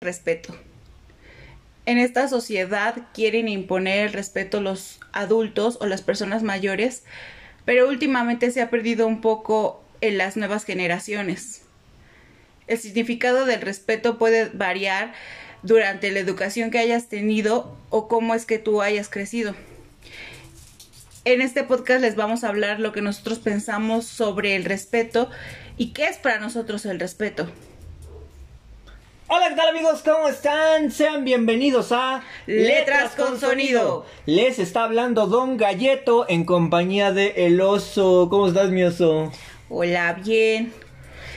Respeto. En esta sociedad quieren imponer el respeto los adultos o las personas mayores, pero últimamente se ha perdido un poco en las nuevas generaciones. El significado del respeto puede variar durante la educación que hayas tenido o cómo es que tú hayas crecido. En este podcast les vamos a hablar lo que nosotros pensamos sobre el respeto y qué es para nosotros el respeto. Hola, ¿qué tal amigos? ¿Cómo están? Sean bienvenidos a Letras con Sonido. Les está hablando Don Galleto en compañía de El Oso. ¿Cómo estás, mi oso? Hola, bien.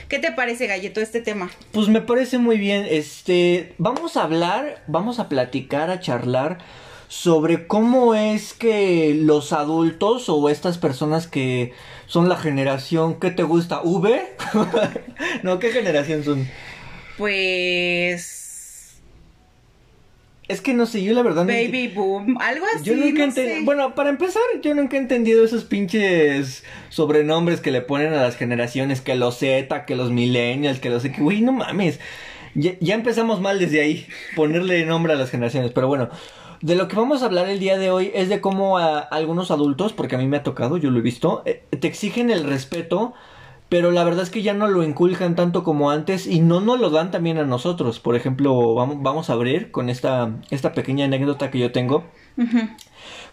¿Qué te parece, Galleto, este tema? Pues me parece muy bien. Este, vamos a hablar, vamos a platicar, a charlar sobre cómo es que los adultos o estas personas que son la generación, ¿qué te gusta? ¿V? no, ¿qué generación son? Pues. Es que no sé, yo la verdad no Baby boom, algo así. Yo nunca no sé. Bueno, para empezar, yo nunca he entendido esos pinches sobrenombres que le ponen a las generaciones, que los Z, que los millennials, que los que, güey, no mames. Ya, ya empezamos mal desde ahí, ponerle nombre a las generaciones, pero bueno. De lo que vamos a hablar el día de hoy es de cómo a algunos adultos, porque a mí me ha tocado, yo lo he visto, eh, te exigen el respeto, pero la verdad es que ya no lo inculcan tanto como antes y no nos lo dan también a nosotros. Por ejemplo, vamos, vamos a abrir con esta, esta pequeña anécdota que yo tengo.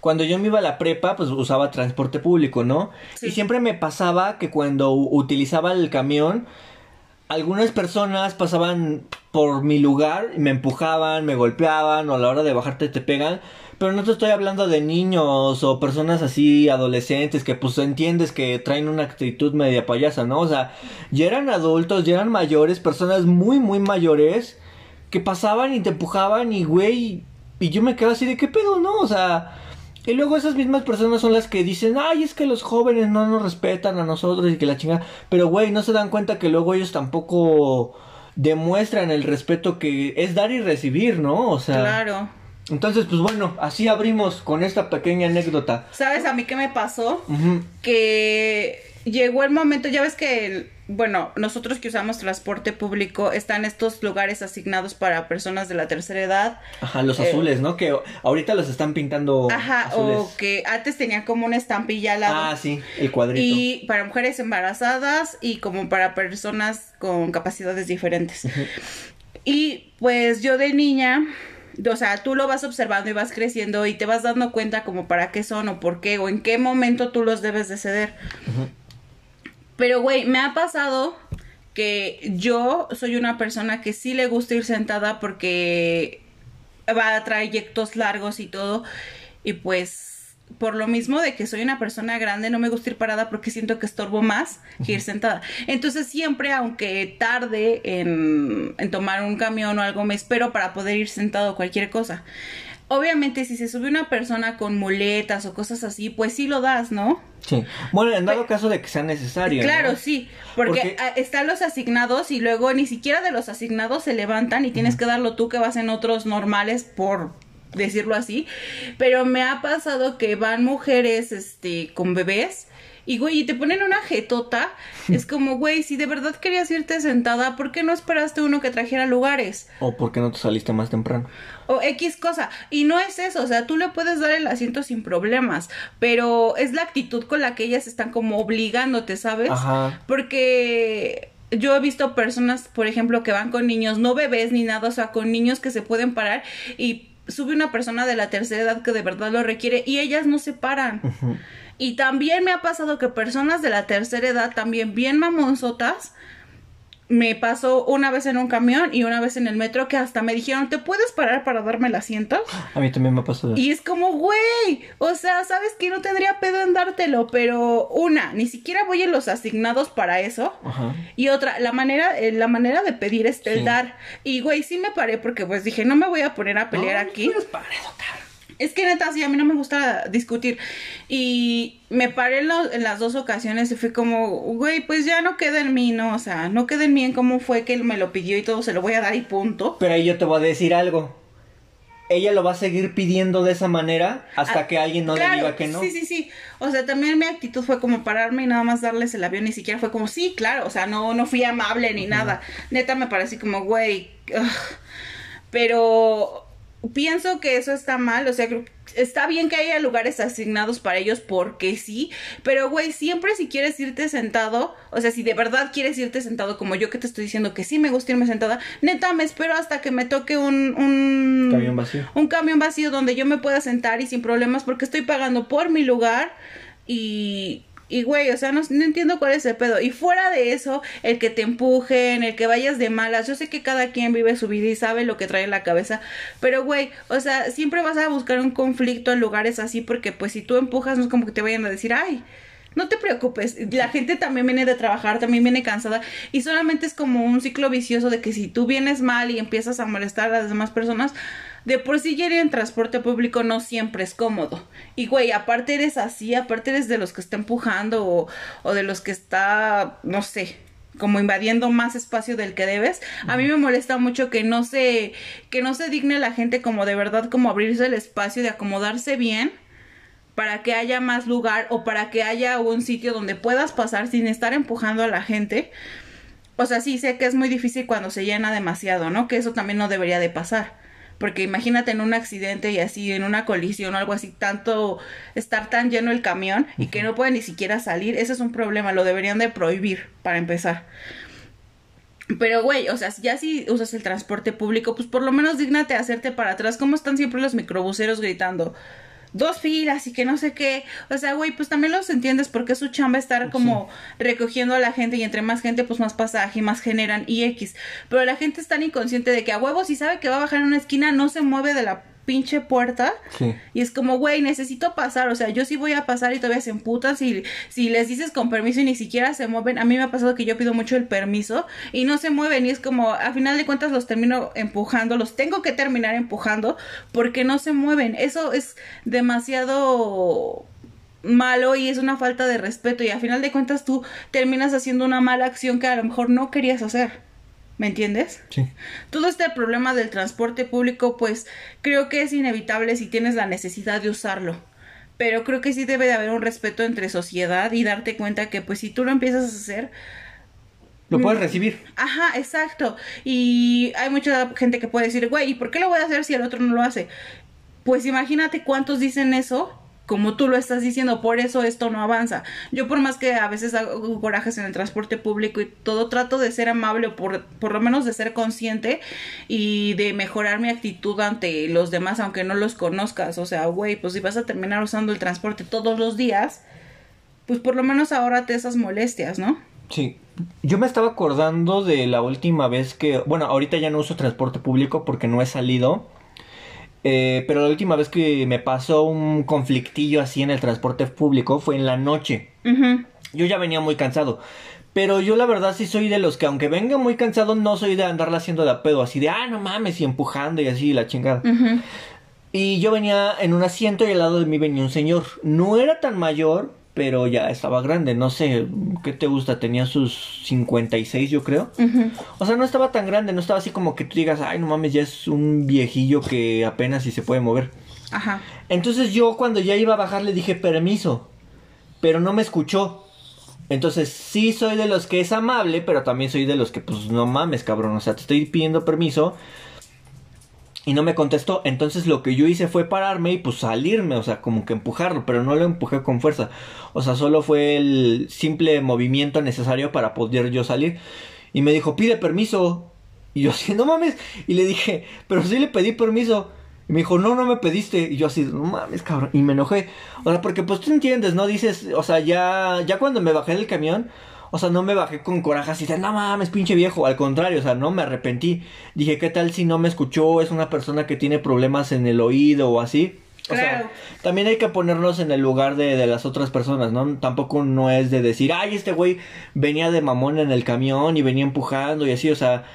Cuando yo me iba a la prepa, pues usaba transporte público, ¿no? Sí. Y siempre me pasaba que cuando utilizaba el camión, algunas personas pasaban por mi lugar y me empujaban, me golpeaban o a la hora de bajarte te pegan. Pero no te estoy hablando de niños o personas así, adolescentes, que pues entiendes que traen una actitud media payasa, ¿no? O sea, ya eran adultos, ya eran mayores, personas muy, muy mayores, que pasaban y te empujaban y, güey, y yo me quedo así de qué pedo, ¿no? O sea, y luego esas mismas personas son las que dicen, ay, es que los jóvenes no nos respetan a nosotros y que la chingada. Pero, güey, no se dan cuenta que luego ellos tampoco demuestran el respeto que es dar y recibir, ¿no? O sea, Claro. entonces, pues bueno, así abrimos con esta pequeña anécdota. ¿Sabes a mí qué me pasó? Que llegó el momento, ya ves que, bueno, nosotros que usamos transporte público, están estos lugares asignados para personas de la tercera edad. Ajá, los Eh, azules, ¿no? Que ahorita los están pintando Ajá, azules. o que antes tenían como una estampilla al lado. Ah, sí, el cuadrito. Y para mujeres embarazadas y como para personas con capacidades diferentes. Y pues yo de niña, o sea, tú lo vas observando y vas creciendo y te vas dando cuenta como para qué son o por qué o en qué momento tú los debes de ceder. Pero, güey, me ha pasado que yo soy una persona que sí le gusta ir sentada porque va a trayectos largos y todo. Y pues, por lo mismo de que soy una persona grande, no me gusta ir parada porque siento que estorbo más que ir sentada. Entonces, siempre, aunque tarde en, en tomar un camión o algo, me espero para poder ir sentado cualquier cosa. Obviamente, si se sube una persona con muletas o cosas así, pues sí lo das, ¿no? Sí. Bueno, en dado caso de que sea necesario. Claro, ¿no? sí, porque, Porque- están los asignados y luego ni siquiera de los asignados se levantan y tienes que darlo tú que vas en otros normales por decirlo así, pero me ha pasado que van mujeres este con bebés y güey, y te ponen una jetota, es como, güey, si de verdad querías irte sentada, ¿por qué no esperaste uno que trajera lugares? O porque no te saliste más temprano. O X cosa. Y no es eso, o sea, tú le puedes dar el asiento sin problemas, pero es la actitud con la que ellas están como obligándote, ¿sabes? Ajá. Porque yo he visto personas, por ejemplo, que van con niños, no bebés ni nada, o sea, con niños que se pueden parar y sube una persona de la tercera edad que de verdad lo requiere y ellas no se paran. Y también me ha pasado que personas de la tercera edad, también bien mamonzotas, me pasó una vez en un camión y una vez en el metro que hasta me dijeron, ¿te puedes parar para darme el asiento? A mí también me ha pasado. Y es como, güey, o sea, sabes que no tendría pedo en dártelo, pero una, ni siquiera voy en los asignados para eso. Ajá. Y otra, la manera, eh, la manera de pedir es el Sí. dar. Y güey, sí me paré porque pues dije, no me voy a poner a pelear No, aquí. Es que neta, sí, a mí no me gusta discutir. Y me paré en, lo- en las dos ocasiones y fui como, güey, pues ya no queda en mí, ¿no? O sea, no queda en mí en cómo fue que él me lo pidió y todo, se lo voy a dar y punto. Pero ahí yo te voy a decir algo. ella lo va a seguir pidiendo de esa manera hasta Ah, que alguien no le diga que no. Sí, sí, sí. O sea, también mi actitud fue como pararme y nada más darles el avión. Ni siquiera fue como, sí, claro. O sea, no, no fui amable ni nada. Neta me parecí como, güey. ugh. Pero pienso que eso está mal. O sea, está bien que haya lugares asignados para ellos porque sí. Pero, güey, siempre si quieres irte sentado, o sea, si de verdad quieres irte sentado, como yo que te estoy diciendo que sí me gusta irme sentada, neta me espero hasta que me toque un. un Camión vacío. un camión vacío donde yo me pueda sentar y sin problemas porque estoy pagando por mi lugar y y güey, o sea, no, no entiendo cuál es el pedo. Y fuera de eso, el que te empujen, el que vayas de malas, yo sé que cada quien vive su vida y sabe lo que trae en la cabeza, pero güey, o sea, siempre vas a buscar un conflicto en lugares así porque pues si tú empujas no es como que te vayan a decir, ay, no te preocupes, la gente también viene de trabajar, también viene cansada y solamente es como un ciclo vicioso de que si tú vienes mal y empiezas a molestar a las demás personas, de por sí ya ir en transporte público no siempre es cómodo. Y güey, aparte eres así, aparte eres de los que está empujando o, o de los que está, no sé, como invadiendo más espacio del que debes. A mí me molesta mucho que no se que no se digne la gente como de verdad como abrirse el espacio de acomodarse bien para que haya más lugar o para que haya un sitio donde puedas pasar sin estar empujando a la gente. O sea, sí sé que es muy difícil cuando se llena demasiado, ¿no? Que eso también no debería de pasar. Porque imagínate en un accidente y así, en una colisión o algo así, tanto estar tan lleno el camión y que no puede ni siquiera salir, ese es un problema, lo deberían de prohibir para empezar. Pero, güey, o sea, ya si usas el transporte público, pues por lo menos dígnate a hacerte para atrás. ¿Cómo están siempre los microbuseros gritando? Dos filas y que no sé qué. O sea, güey, pues también los entiendes porque es su chamba estar como recogiendo a la gente y entre más gente, pues más pasaje y más generan y X. Pero la gente es tan inconsciente de que a huevo si sabe que va a bajar en una esquina, no se mueve de la pinche puerta. Sí. Y es como, güey, necesito pasar. O sea, yo sí voy a pasar y todavía se emputan. Si, si les dices con permiso y ni siquiera se mueven. A mí me ha pasado que yo pido mucho el permiso y no se mueven. Y es como, a final de cuentas los termino empujando. Los tengo que terminar empujando porque no se mueven. Eso es demasiado malo y es una falta de respeto. Y a final de cuentas tú terminas haciendo una mala acción que a lo mejor no querías hacer. ¿Me entiendes? Sí. Todo este problema del transporte público, pues creo que es inevitable si tienes la necesidad de usarlo. Pero creo que sí debe de haber un respeto entre sociedad y darte cuenta que pues si tú lo empiezas a hacer, Lo puedes recibir. Ajá, exacto. Y hay mucha gente que puede decir, güey, ¿y por qué lo voy a hacer si el otro no lo hace? Pues imagínate cuántos dicen eso, como tú lo estás diciendo, por eso esto no avanza. Yo por más que a veces hago corajes en el transporte público y todo, trato de ser amable o por, por lo menos de ser consciente y de mejorar mi actitud ante los demás, aunque no los conozcas. O sea, güey, pues si vas a terminar usando el transporte todos los días, pues por lo menos ahórrate esas molestias, ¿no? Sí. Yo me estaba acordando de la última vez que, bueno, ahorita ya no uso transporte público porque no he salido. Eh, pero la última vez que me pasó un conflictillo así en el transporte público fue en la noche. Yo ya venía muy cansado. Pero yo la verdad sí soy de los que aunque venga muy cansado no soy de andarla haciendo de a pedo. Así de, ah, no mames, y empujando y así la chingada. Y yo venía en un asiento y al lado de mí venía un señor. No era tan mayor, pero ya estaba grande. No sé, ¿qué te gusta? Tenía sus 56 yo creo. O sea, no estaba tan grande, no estaba así como que tú digas, ay, no mames, ya es un viejillo que apenas si se puede mover. Ajá. Entonces yo cuando ya iba a bajar le dije permiso, pero no me escuchó. Entonces sí soy de los que es amable, pero también soy de los que pues no mames, cabrón, o sea, te estoy pidiendo permiso y no me contestó. Entonces lo que yo hice fue pararme y pues salirme, o sea, como que empujarlo, pero no lo empujé con fuerza. O sea, solo fue el simple movimiento necesario para poder yo salir. Y me dijo, pide permiso. Y yo así, no mames. Y le dije, pero sí le pedí permiso. Y me dijo, no, no me pediste. Y yo así, no mames, cabrón. Y me enojé. O sea, porque pues tú entiendes, ¿no? Dices, o sea, ya, ya cuando me bajé del camión, o sea, no me bajé con coraje así de, no mames, pinche viejo. Al contrario, o sea, no me arrepentí. Dije, ¿qué tal si no me escuchó? Es una persona que tiene problemas en el oído o así. O Claro. sea, también hay que ponernos en el lugar de, de las otras personas, ¿no? Tampoco no es de decir, ay, este güey venía de mamón en el camión y venía empujando y así, o sea,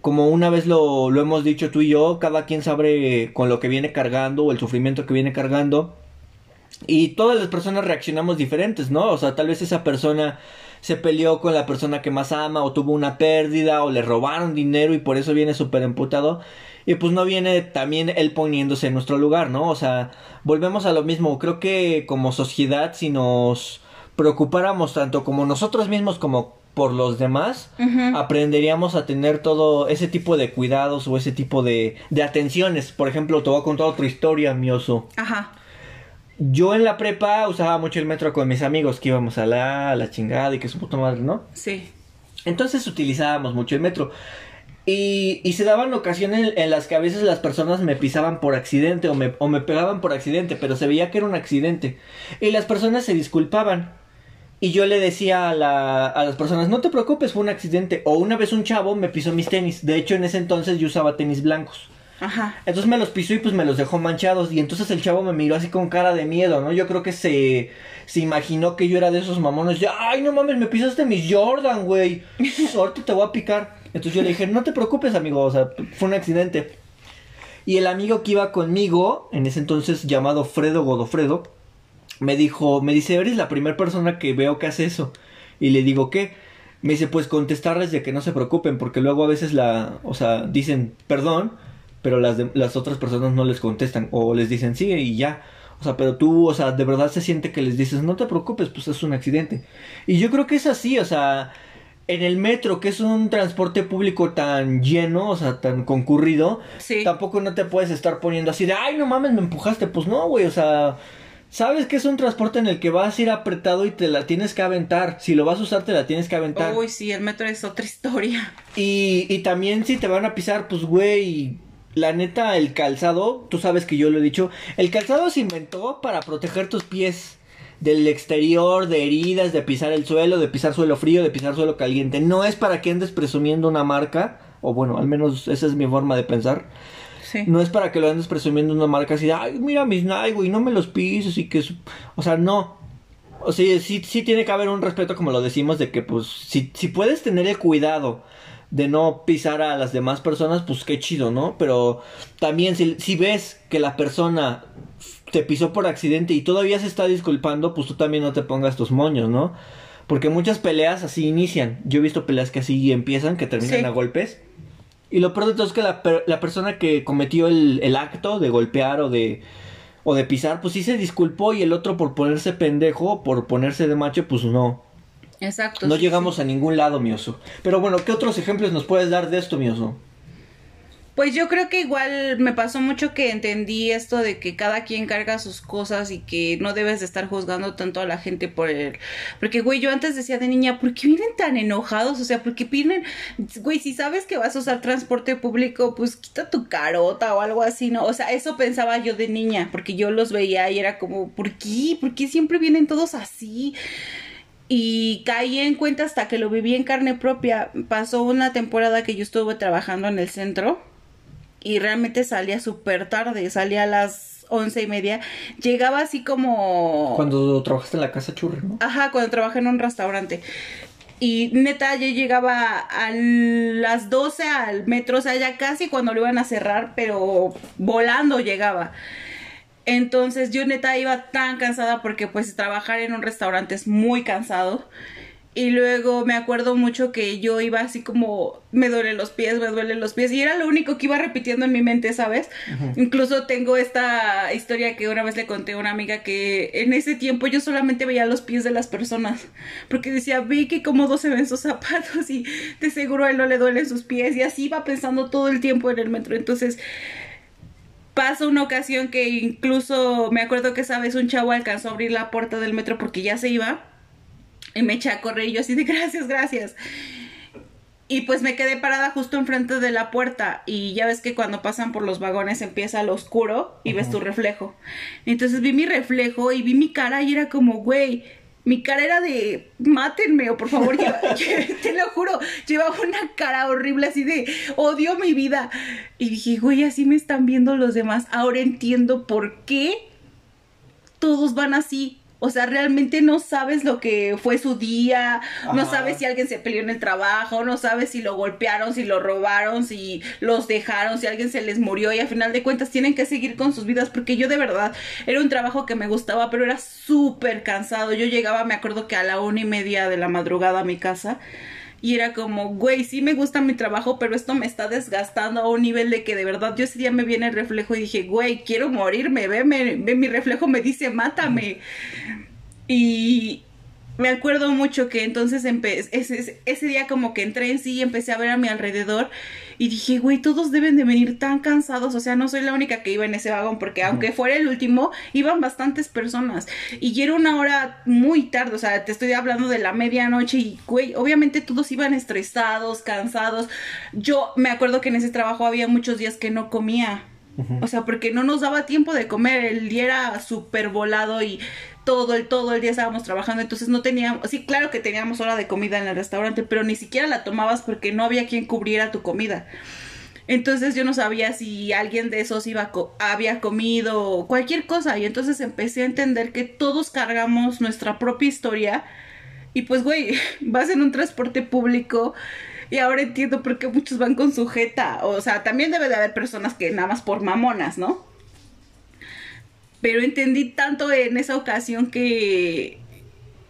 como una vez lo, lo hemos dicho tú y yo, cada quien sabe con lo que viene cargando o el sufrimiento que viene cargando. Y todas las personas reaccionamos diferentes, ¿no? O sea, tal vez esa persona se peleó con la persona que más ama o tuvo una pérdida o le robaron dinero y por eso viene súper emputado. Y pues no viene también él poniéndose en nuestro lugar, ¿no? O sea, volvemos a lo mismo. Creo que como sociedad, si nos preocupáramos tanto como nosotros mismos como por los demás, aprenderíamos a tener todo ese tipo de cuidados o ese tipo de, de atenciones. Por ejemplo, te voy a contar otra historia, mi oso. Ajá. Yo en la prepa usaba mucho el metro con mis amigos, que íbamos a la, a la chingada y que su puta madre, ¿no? Sí. Entonces utilizábamos mucho el metro. Y, y se daban ocasiones en las que a veces las personas me pisaban por accidente o me, o me pegaban por accidente, pero se veía que era un accidente. Y las personas se disculpaban. Y yo le decía a, la, a las personas, no te preocupes, fue un accidente. O una vez un chavo me pisó mis tenis. De hecho, en ese entonces yo usaba tenis blancos. Ajá. Entonces me los pisó y pues me los dejó manchados. Y entonces el chavo me miró así con cara de miedo, ¿no? Yo creo que se, se imaginó que yo era de esos mamones. De, Ay, no mames, me pisaste mis Jordan, güey. Ahorita te voy a picar. Entonces yo le dije, no te preocupes, amigo. O sea, fue un accidente. Y el amigo que iba conmigo, en ese entonces llamado Fredo Godofredo, me dijo, me dice, eres la primera persona que veo que hace eso. Y le digo, ¿qué? Me dice, pues contestarles de que no se preocupen, porque luego a veces la, o sea, dicen perdón, pero las, de- las otras personas no les contestan, o les dicen sí y ya. O sea, pero tú, o sea, de verdad se siente que les dices, no te preocupes, pues es un accidente. Y yo creo que es así, o sea, en el metro, que es un transporte público tan lleno, o sea, tan concurrido, Sí. tampoco no te puedes estar poniendo así de, ay, no mames, me empujaste. Pues no, güey, o sea, sabes que es un transporte en el que vas a ir apretado y te la tienes que aventar. Si lo vas a usar, te la tienes que aventar. Uy, sí, el metro es otra historia. Y, y también si te van a pisar, pues güey, la neta, el calzado, tú sabes que yo lo he dicho, el calzado se inventó para proteger tus pies del exterior, de heridas, de pisar el suelo, de pisar suelo frío, de pisar suelo caliente. No es para que andes presumiendo una marca, o bueno, al menos esa es mi forma de pensar. Sí. No es para que lo andes presumiendo una marca así de, ay, mira mis Nike, güey, no me los pises y que... su-". O sea, no. O sea, sí, sí tiene que haber un respeto, como lo decimos, de que, pues, si, si puedes tener el cuidado de no pisar a las demás personas, pues qué chido, ¿no? Pero también si, si ves que la persona te pisó por accidente y todavía se está disculpando, pues tú también no te pongas tus moños, ¿no? Porque muchas peleas así inician. Yo he visto peleas que así empiezan, que terminan Sí. a golpes. Y lo peor de todo es que la persona que cometió el, el acto de golpear o de, o de pisar, pues sí se disculpó y el otro por ponerse pendejo, por ponerse de macho, pues no. Exacto. No sí, llegamos sí. a ningún lado, mi oso. Pero bueno, ¿qué otros ejemplos nos puedes dar de esto, mi oso? Pues yo creo que igual me pasó mucho que entendí esto de que cada quien carga sus cosas y que no debes de estar juzgando tanto a la gente por el... Porque, güey, yo antes decía de niña, ¿por qué vienen tan enojados? O sea, ¿por qué vienen... Güey, si sabes que vas a usar transporte público, pues quita tu carota o algo así, ¿no? O sea, eso pensaba yo de niña, porque yo los veía y era como, ¿por qué? ¿Por qué siempre vienen todos así? Y caí en cuenta hasta que lo viví en carne propia. Pasó una temporada que yo estuve trabajando en el centro y realmente salía súper tarde, salía a las once y media. Llegaba así como... Cuando trabajaste en la casa churri, ¿no? Ajá, cuando trabajé en un restaurante. Y neta, yo llegaba a las 12 al metro, o sea, ya casi cuando lo iban a cerrar, pero volando llegaba. Entonces yo neta iba tan cansada porque pues trabajar en un restaurante es muy cansado. Y luego me acuerdo mucho que yo iba así como, me duelen los pies, me duelen los pies. Y era lo único que iba repitiendo en mi mente, ¿sabes? Incluso tengo esta historia que una vez le conté a una amiga que en ese tiempo yo solamente veía los pies de las personas. Porque decía, ve que cómodos se ven sus zapatos y de seguro a él no le duelen sus pies. Y así iba pensando todo el tiempo en el metro. Entonces pasa una ocasión que incluso me acuerdo que esa vez un chavo alcanzó a abrir la puerta del metro porque ya se iba y me eché a correr y yo así de gracias, gracias. Y pues me quedé parada justo enfrente de la puerta y ya ves que cuando pasan por los vagones empieza lo oscuro y ves tu reflejo. Entonces vi mi reflejo y vi mi cara y era como, güey, mi cara era de mátenme o por favor, lleva- te lo juro, llevaba una cara horrible así de odio mi vida. Y dije, güey, así me están viendo los demás. Ahora entiendo por qué todos van así. O sea, realmente no sabes lo que fue su día, no sabes si alguien se peleó en el trabajo, no sabes si lo golpearon, si lo robaron, si los dejaron, si alguien se les murió y a final de cuentas tienen que seguir con sus vidas porque yo de verdad era un trabajo que me gustaba, pero era súper cansado. Yo llegaba, me acuerdo que a la una y media de la madrugada a mi casa. Y era como, güey, sí me gusta mi trabajo, pero esto me está desgastando a un nivel de que de verdad yo ese día me viene el reflejo y dije, güey, quiero morirme, ve, me- ve mi reflejo me dice, mátame. Y me acuerdo mucho que entonces empe- ese, ese día como que entré en sí y empecé a ver a mi alrededor y dije, güey, todos deben de venir tan cansados, o sea, no soy la única que iba en ese vagón porque aunque fuera el último, iban bastantes personas y era una hora muy tarde, o sea, te estoy hablando de la medianoche y, güey, obviamente todos iban estresados, cansados. Yo me acuerdo que en ese trabajo había muchos días que no comía. O sea, porque no nos daba tiempo de comer, el día era súper volado y todo el, todo el día estábamos trabajando, entonces no teníamos, sí, claro que teníamos hora de comida en el restaurante, pero ni siquiera la tomabas porque no había quien cubriera tu comida. Entonces yo no sabía si alguien de esos iba co- había comido o cualquier cosa y entonces empecé a entender que todos cargamos nuestra propia historia y pues güey, vas en un transporte público y ahora entiendo por qué muchos van con sujeta, o sea, también debe de haber personas que nada más por mamonas, ¿no? Pero entendí tanto en esa ocasión que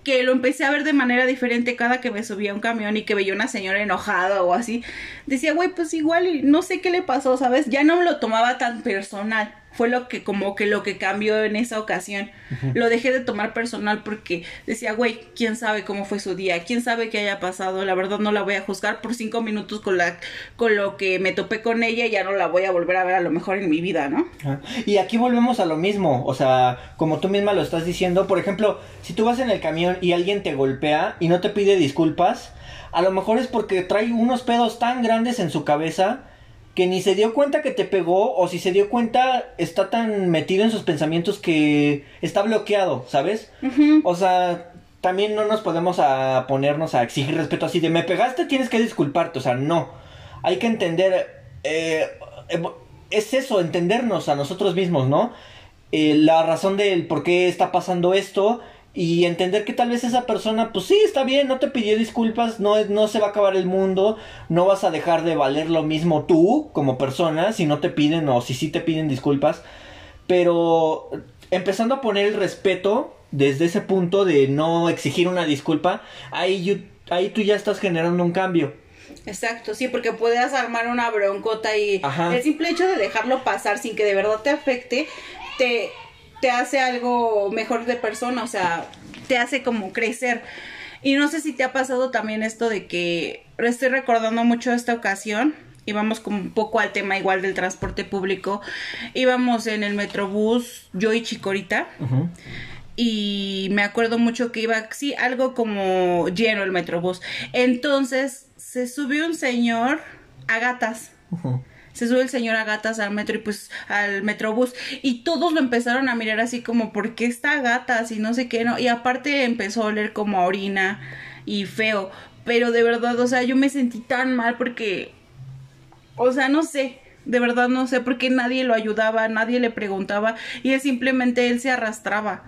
que lo empecé a ver de manera diferente cada que me subía a un camión y que veía una señora enojada o así. Decía, güey, pues igual no sé qué le pasó, ¿sabes? Ya no me lo tomaba tan personal. Fue lo que como que lo que cambió en esa ocasión. Lo dejé de tomar personal porque decía, güey, quién sabe cómo fue su día, quién sabe qué haya pasado. La verdad no la voy a juzgar por cinco minutos con la con lo que me topé con ella y ya no la voy a volver a ver a lo mejor en mi vida, ¿no? Ajá. Y aquí volvemos a lo mismo, o sea, como tú misma lo estás diciendo, por ejemplo, si tú vas en el camión y alguien te golpea y no te pide disculpas, a lo mejor es porque trae unos pedos tan grandes en su cabeza que ni se dio cuenta que te pegó o si se dio cuenta está tan metido en sus pensamientos que está bloqueado, ¿sabes? O sea, también no nos podemos a ponernos a exigir respeto así de me pegaste, tienes que disculparte, o sea, no. Hay que entender, eh, eh, es eso, entendernos a nosotros mismos, ¿no? Eh, la razón del por qué está pasando esto y entender que tal vez esa persona, pues sí, está bien, no te pidió disculpas, no, no se va a acabar el mundo, no vas a dejar de valer lo mismo tú como persona si no te piden o si sí te piden disculpas, pero empezando a poner el respeto desde ese punto de no exigir una disculpa, ahí, yo- ahí tú ya estás generando un cambio. Exacto, sí, porque puedes armar una broncota y Ajá. el simple hecho de dejarlo pasar sin que de verdad te afecte, te, te hace algo mejor de persona, o sea, te hace como crecer. Y no sé si te ha pasado también esto de que estoy recordando mucho esta ocasión. Íbamos como un poco al tema igual del transporte público. Íbamos en el metrobús, yo y Chicorita Ujú. y me acuerdo mucho que iba, sí, algo como lleno el metrobús. Entonces se subió un señor a gatas. Ujú. Se sube el señor a gatas al metro y pues al metrobús y todos lo empezaron a mirar así como ¿por qué está gatas? y no sé qué, ¿no? Y aparte empezó a oler como a orina y feo, pero de verdad, o sea, yo me sentí tan mal porque o sea, no sé, de verdad no sé porque nadie lo ayudaba, nadie le preguntaba y él simplemente él se arrastraba.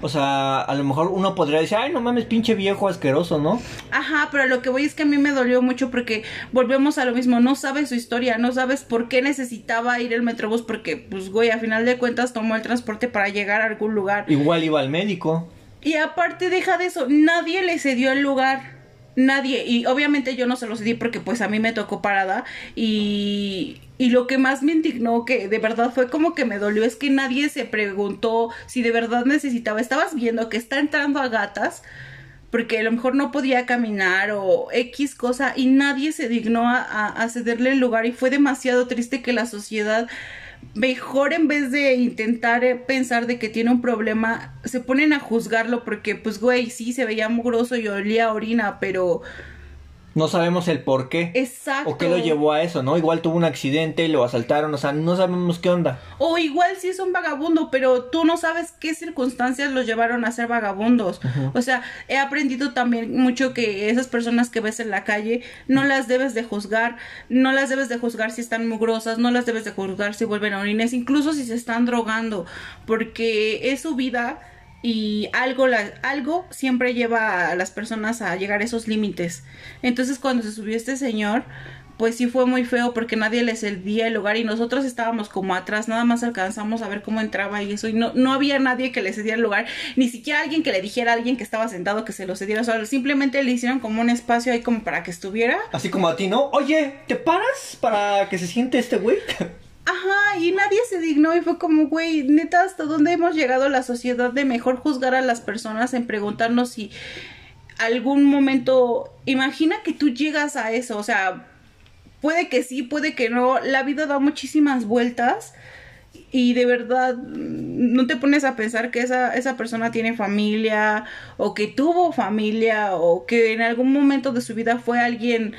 O sea, a lo mejor uno podría decir, ay, no mames, pinche viejo asqueroso, ¿no? Ajá, pero lo que voy es que a mí me dolió mucho porque volvemos a lo mismo, no sabes su historia, no sabes por qué necesitaba ir el metrobús porque, pues, güey, a final de cuentas tomó el transporte para llegar a algún lugar. Igual iba al médico. Y aparte deja de eso, nadie le cedió el lugar. Nadie, y obviamente yo no se lo cedí porque pues a mí me tocó parada y, y lo que más me indignó que de verdad fue como que me dolió es que nadie se preguntó si de verdad necesitaba, estabas viendo que está entrando a gatas porque a lo mejor no podía caminar o X cosa y nadie se dignó a- a cederle el lugar y fue demasiado triste que la sociedad mejor en vez de intentar eh, pensar de que tiene un problema se ponen a juzgarlo porque pues güey sí se veía mugroso y olía orina pero No sabemos el por qué. exacto O qué lo llevó a eso, ¿no? Igual tuvo un accidente, lo asaltaron, o sea, no sabemos qué onda. O igual sí es un vagabundo, pero tú no sabes qué circunstancias los llevaron a ser vagabundos. O sea, he aprendido también mucho que esas personas que ves en la calle no las debes de juzgar, no las debes de juzgar si están mugrosas, no las debes de juzgar si vuelven a orines, incluso si se están drogando, porque es su vida y algo, la, algo siempre lleva a las personas a llegar a esos límites. Entonces cuando se subió este señor, pues sí fue muy feo porque nadie le cedía el lugar y nosotros estábamos como atrás, nada más alcanzamos a ver cómo entraba y eso, y no, no había nadie que le cediera el lugar, ni siquiera alguien que le dijera a alguien que estaba sentado que se lo cediera, o simplemente le hicieron como un espacio ahí como para que estuviera. Así como a ti, ¿no? Oye, ¿te paras para que se siente este güey? Ajá, y nadie se dignó y fue como, güey, neta, ¿hasta dónde hemos llegado la sociedad de mejor juzgar a las personas en preguntarnos si algún momento, imagina que tú llegas a eso, o sea, puede que sí, puede que no, la vida da muchísimas vueltas y de verdad no te pones a pensar que esa, esa persona tiene familia o que tuvo familia o que en algún momento de su vida fue alguien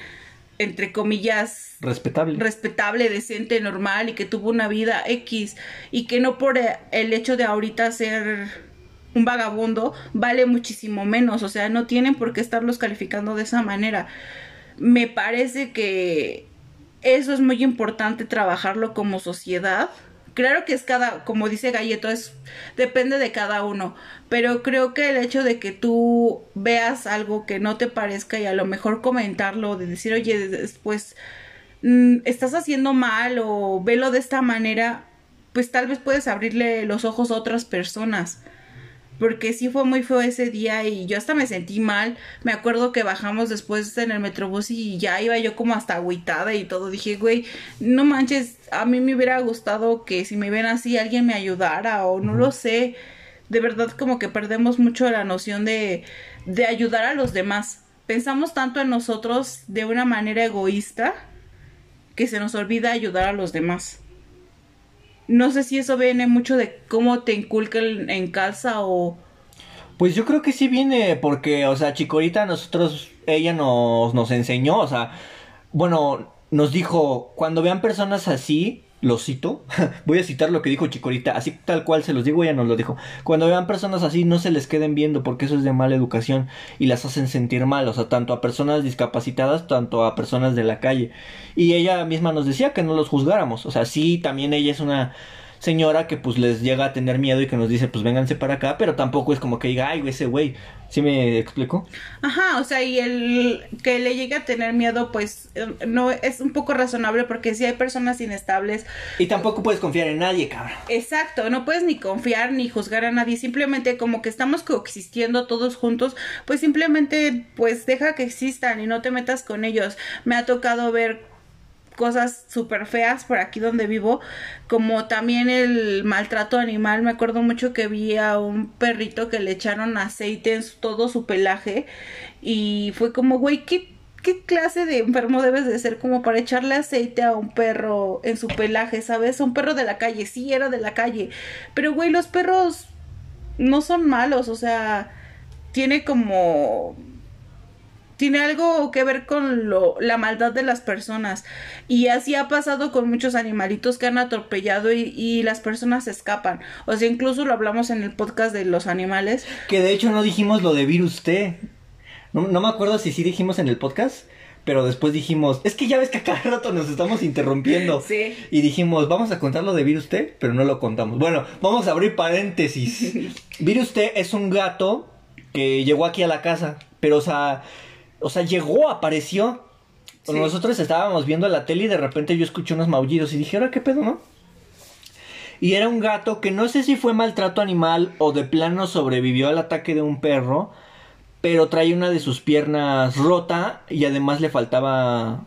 entre comillas respetable respetable decente normal y que tuvo una vida X y que no por el hecho de ahorita ser un vagabundo vale muchísimo menos o sea no tienen por qué estarlos calificando de esa manera me parece que eso es muy importante trabajarlo como sociedad. Claro que es cada, como dice Galleto, es depende de cada uno, pero creo que el hecho de que tú veas algo que no te parezca y a lo mejor comentarlo, de decir, oye, después mm, estás haciendo mal o velo de esta manera, pues tal vez puedes abrirle los ojos a otras personas porque sí fue muy feo ese día y yo hasta me sentí mal. Me acuerdo que bajamos después en el metrobús y ya iba yo como hasta agüitada y todo. Dije, güey, no manches, a mí me hubiera gustado que si me ven así alguien me ayudara o no lo sé. De verdad como que perdemos mucho la noción de, de ayudar a los demás. Pensamos tanto en nosotros de una manera egoísta que se nos olvida ayudar a los demás no sé si eso viene mucho de cómo te inculcan en casa o... Pues yo creo que sí viene porque, o sea, Chicorita nosotros, ella nos, nos enseñó, o sea, bueno, nos dijo, cuando vean personas así, lo cito, voy a citar lo que dijo Chicorita, así tal cual se los digo, ella nos lo dijo. Cuando vean personas así, no se les queden viendo porque eso es de mala educación y las hacen sentir mal, o sea, tanto a personas discapacitadas, tanto a personas de la calle. Y ella misma nos decía que no los juzgáramos, o sea, sí, también ella es una señora que pues les llega a tener miedo y que nos dice pues vénganse para acá, pero tampoco es como que diga, ay, ese güey, ¿sí me explico? Ajá, o sea, y el que le llegue a tener miedo pues eh, no es un poco razonable porque si hay personas inestables. Y tampoco puedes confiar en nadie, cabrón. Exacto, no puedes ni confiar ni juzgar a nadie, simplemente como que estamos coexistiendo todos juntos, pues simplemente pues deja que existan y no te metas con ellos. Me ha tocado ver cosas súper feas por aquí donde vivo, como también el maltrato animal. Me acuerdo mucho que vi a un perrito que le echaron aceite en todo su pelaje y fue como, güey, ¿qué, ¿qué clase de enfermo debes de ser como para echarle aceite a un perro en su pelaje, sabes? Un perro de la calle, sí, era de la calle, pero güey, los perros no son malos, o sea, tiene como tiene algo que ver con lo, la maldad de las personas. Y así ha pasado con muchos animalitos que han atropellado y, las personas escapan. O sea, incluso lo hablamos en el podcast de los animales. Que de hecho no dijimos lo de virus T. No, me acuerdo si sí dijimos en el podcast. Pero después dijimos, es que ya ves que a cada rato nos estamos interrumpiendo. Sí. Y dijimos, vamos a contar lo de Virus T, pero no lo contamos. Bueno, vamos a abrir paréntesis. Virus T es un gato que llegó aquí a la casa. Pero, o sea, o sea, llegó, apareció. Nosotros estábamos viendo la tele y de repente yo escuché unos maullidos y dije, ¿ahora qué pedo, no? Y era un gato que no sé si fue maltrato animal o de plano sobrevivió al ataque de un perro, pero trae una de sus piernas rota y además le faltaba,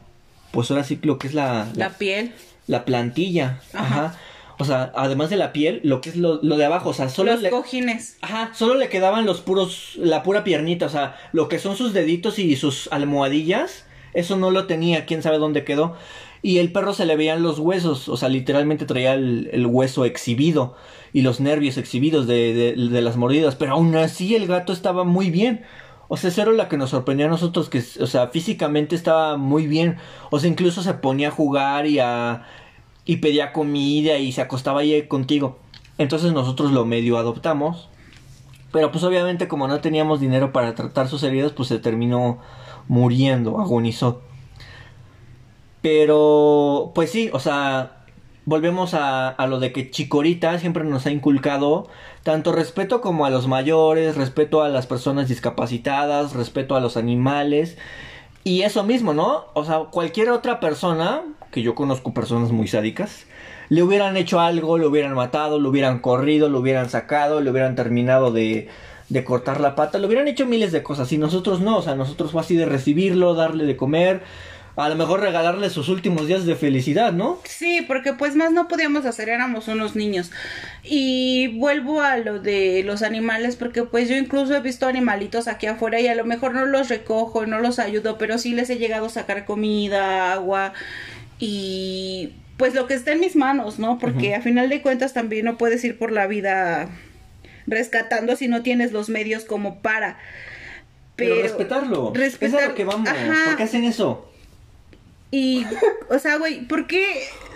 pues ahora sí lo que es la... La, piel. La plantilla. Ajá. O sea, además de la piel, lo que es lo, de abajo, o sea, solo los cojines. Ajá, solo le quedaban los puros, la pura piernita, o sea, lo que son sus deditos y sus almohadillas, eso no lo tenía, quién sabe dónde quedó. Y el perro se le veían los huesos, o sea, literalmente traía el, hueso exhibido y los nervios exhibidos de, de, las mordidas, pero aún así el gato estaba muy bien. O sea, eso era la que nos sorprendió a nosotros, que, o sea, físicamente estaba muy bien. O sea, incluso se ponía a jugar y a, y pedía comida y se acostaba ahí contigo. Entonces nosotros lo medio adoptamos. Pero pues obviamente como no teníamos dinero para tratar sus heridas, pues se terminó muriendo, agonizó. Pero pues sí, o sea, volvemos a, a lo de que Chicorita siempre nos ha inculcado tanto respeto como a los mayores, respeto a las personas discapacitadas, respeto a los animales. Y eso mismo, ¿no? O sea, cualquier otra persona, que yo conozco personas muy sádicas, le hubieran hecho algo, lo hubieran matado, lo hubieran corrido, lo hubieran sacado, le hubieran terminado de, de cortar la pata, lo hubieran hecho miles de cosas. Y nosotros no, o sea, nosotros fue así de recibirlo, darle de comer, a lo mejor regalarle sus últimos días de felicidad, ¿no? Sí, porque pues más no podíamos hacer, éramos unos niños. Y vuelvo a lo de los animales, porque pues yo incluso he visto animalitos aquí afuera y a lo mejor no los recojo, no los ayudo, pero sí les he llegado a sacar comida, agua y pues lo que está en mis manos, ¿no? Porque a final de cuentas también no puedes ir por la vida rescatando si no tienes los medios como para. Pero, respetarlo. Es a lo que vamos. ¿Por qué hacen eso? Y, o sea, güey, ¿por qué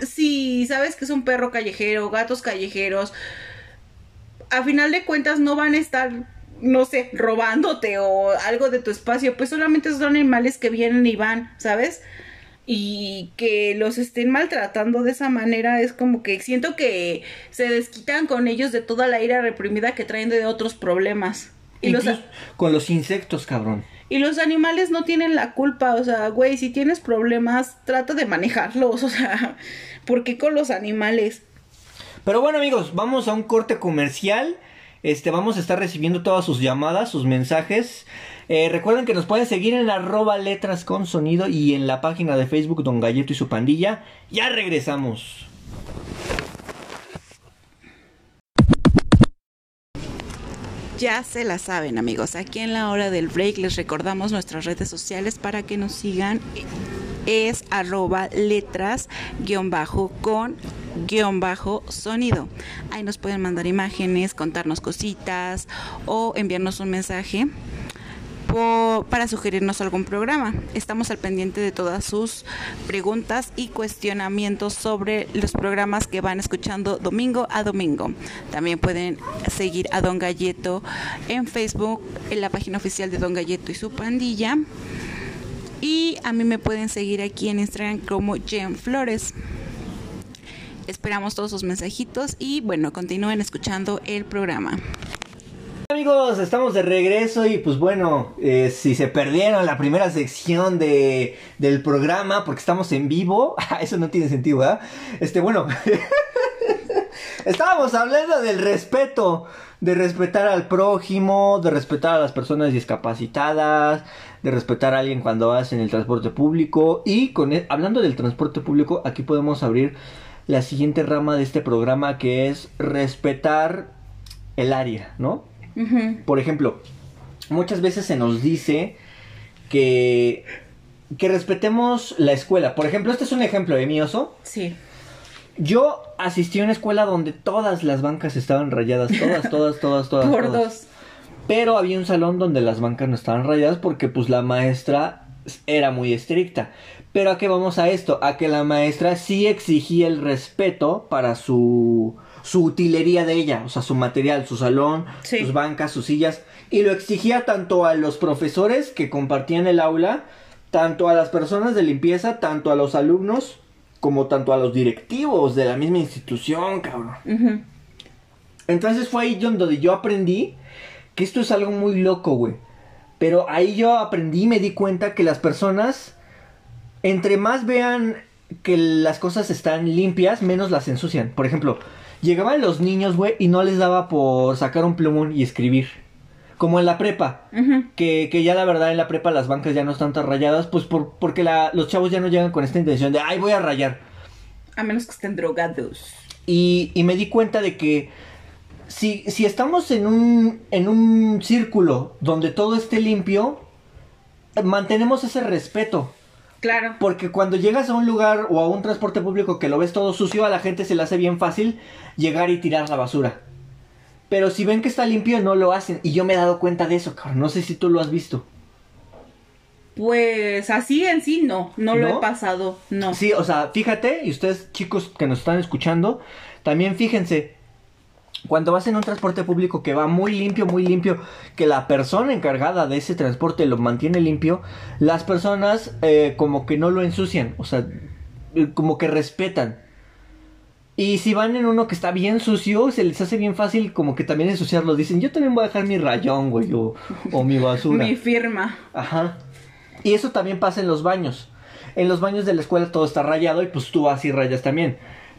si sabes que es un perro callejero, gatos callejeros, a final de cuentas no van a estar, no sé, robándote o algo de tu espacio? Pues solamente son animales que vienen y van, ¿sabes? Y que los estén maltratando de esa manera es como que siento que se desquitan con ellos de toda la ira reprimida que traen de otros problemas. Y los... Con los insectos, cabrón. Y los animales no tienen la culpa, o sea, güey, si tienes problemas, trata de manejarlos, o sea, ¿por qué con los animales? Pero bueno, amigos, vamos a un corte comercial. Este, vamos a estar recibiendo todas sus llamadas, sus mensajes. Eh, recuerden que nos pueden seguir en arroba letras con sonido y en la página de Facebook Don Galleto y su pandilla. Ya regresamos. Ya se la saben amigos, aquí en la hora del break les recordamos nuestras redes sociales para que nos sigan. Es arroba letras guion bajo con guion bajo sonido. Ahí nos pueden mandar imágenes, contarnos cositas o enviarnos un mensaje para sugerirnos algún programa. Estamos al pendiente de todas sus preguntas y cuestionamientos sobre los programas que van escuchando domingo a domingo. También pueden seguir a Don Galleto en Facebook, en la página oficial de Don Galleto y su pandilla. Y a mí me pueden seguir aquí en Instagram como Jen Flores. Esperamos todos sus mensajitos y bueno, continúen escuchando el programa amigos, estamos de regreso y pues bueno, eh, si se perdieron la primera sección de, del programa porque estamos en vivo, eso no tiene sentido, ¿verdad? Este, bueno, estábamos hablando del respeto, de respetar al prójimo, de respetar a las personas discapacitadas, de respetar a alguien cuando vas en el transporte público y con e, hablando del transporte público, aquí podemos abrir la siguiente rama de este programa que es respetar el área, ¿no? Por ejemplo, muchas veces se nos dice que, que respetemos la escuela. Por ejemplo, este es un ejemplo de mi oso. Sí. Yo asistí a una escuela donde todas las bancas estaban rayadas, todas, todas, todas, todas. Por dos. Pero había un salón donde las bancas no estaban rayadas porque pues la maestra era muy estricta. Pero a qué vamos a esto? A que la maestra sí exigía el respeto para su su utilería de ella, o sea, su material, su salón, sus bancas, sus sillas, y lo exigía tanto a los profesores que compartían el aula, tanto a las personas de limpieza, tanto a los alumnos, como tanto a los directivos de la misma institución, cabrón. Entonces fue ahí donde yo aprendí que esto es algo muy loco, güey. Pero ahí yo aprendí y me di cuenta que las personas, entre más vean que las cosas están limpias, menos las ensucian. Por ejemplo, Llegaban los niños, güey, y no les daba por sacar un plumón y escribir. Como en la prepa, que, que, ya la verdad en la prepa las bancas ya no están tan rayadas, pues por, porque la, los chavos ya no llegan con esta intención de, ay, voy a rayar. A menos que estén drogados. Y, y me di cuenta de que si, si estamos en un, en un círculo donde todo esté limpio, mantenemos ese respeto. Claro. Porque cuando llegas a un lugar o a un transporte público que lo ves todo sucio, a la gente se le hace bien fácil llegar y tirar la basura. Pero si ven que está limpio, no lo hacen. Y yo me he dado cuenta de eso, cabrón. No sé si tú lo has visto. Pues así en sí no, no, lo he pasado, no. Sí, o sea, fíjate, y ustedes chicos que nos están escuchando, también fíjense, cuando vas en un transporte público que va muy limpio, muy limpio, que la persona encargada de ese transporte lo mantiene limpio, las personas eh, como que no lo ensucian, o sea, eh, como que respetan. Y si van en uno que está bien sucio, se les hace bien fácil como que también ensuciarlo. Dicen, yo también voy a dejar mi rayón, güey, o, o mi basura. Mi firma. Ajá. Y eso también pasa en los baños. En los baños de la escuela todo está rayado y pues tú vas y rayas también.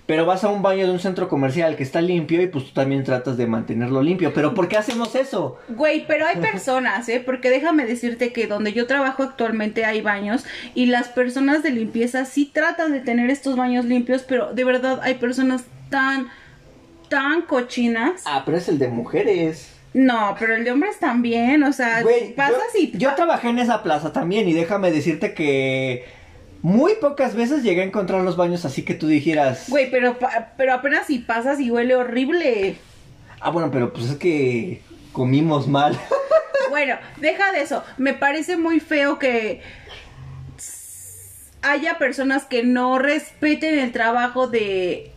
Pero vas a un baño de un centro comercial que está limpio y pues tú también tratas de mantenerlo limpio. Pero ¿por qué hacemos eso? Güey, pero hay personas, ¿eh? Porque déjame decirte que donde yo trabajo actualmente hay baños y las personas de limpieza sí tratan de tener estos baños limpios, pero de verdad hay personas tan, tan cochinas. Ah, pero es el de mujeres. No, pero el de hombres también, o sea, Güey, pasas yo, y... yo trabajé en esa plaza también y déjame decirte que muy pocas veces llegué a encontrar los baños así que tú dijeras... Güey, pero, pero apenas si pasas y huele horrible. Ah, bueno, pero pues es que comimos mal. Bueno, deja de eso. Me parece muy feo que haya personas que no respeten el trabajo de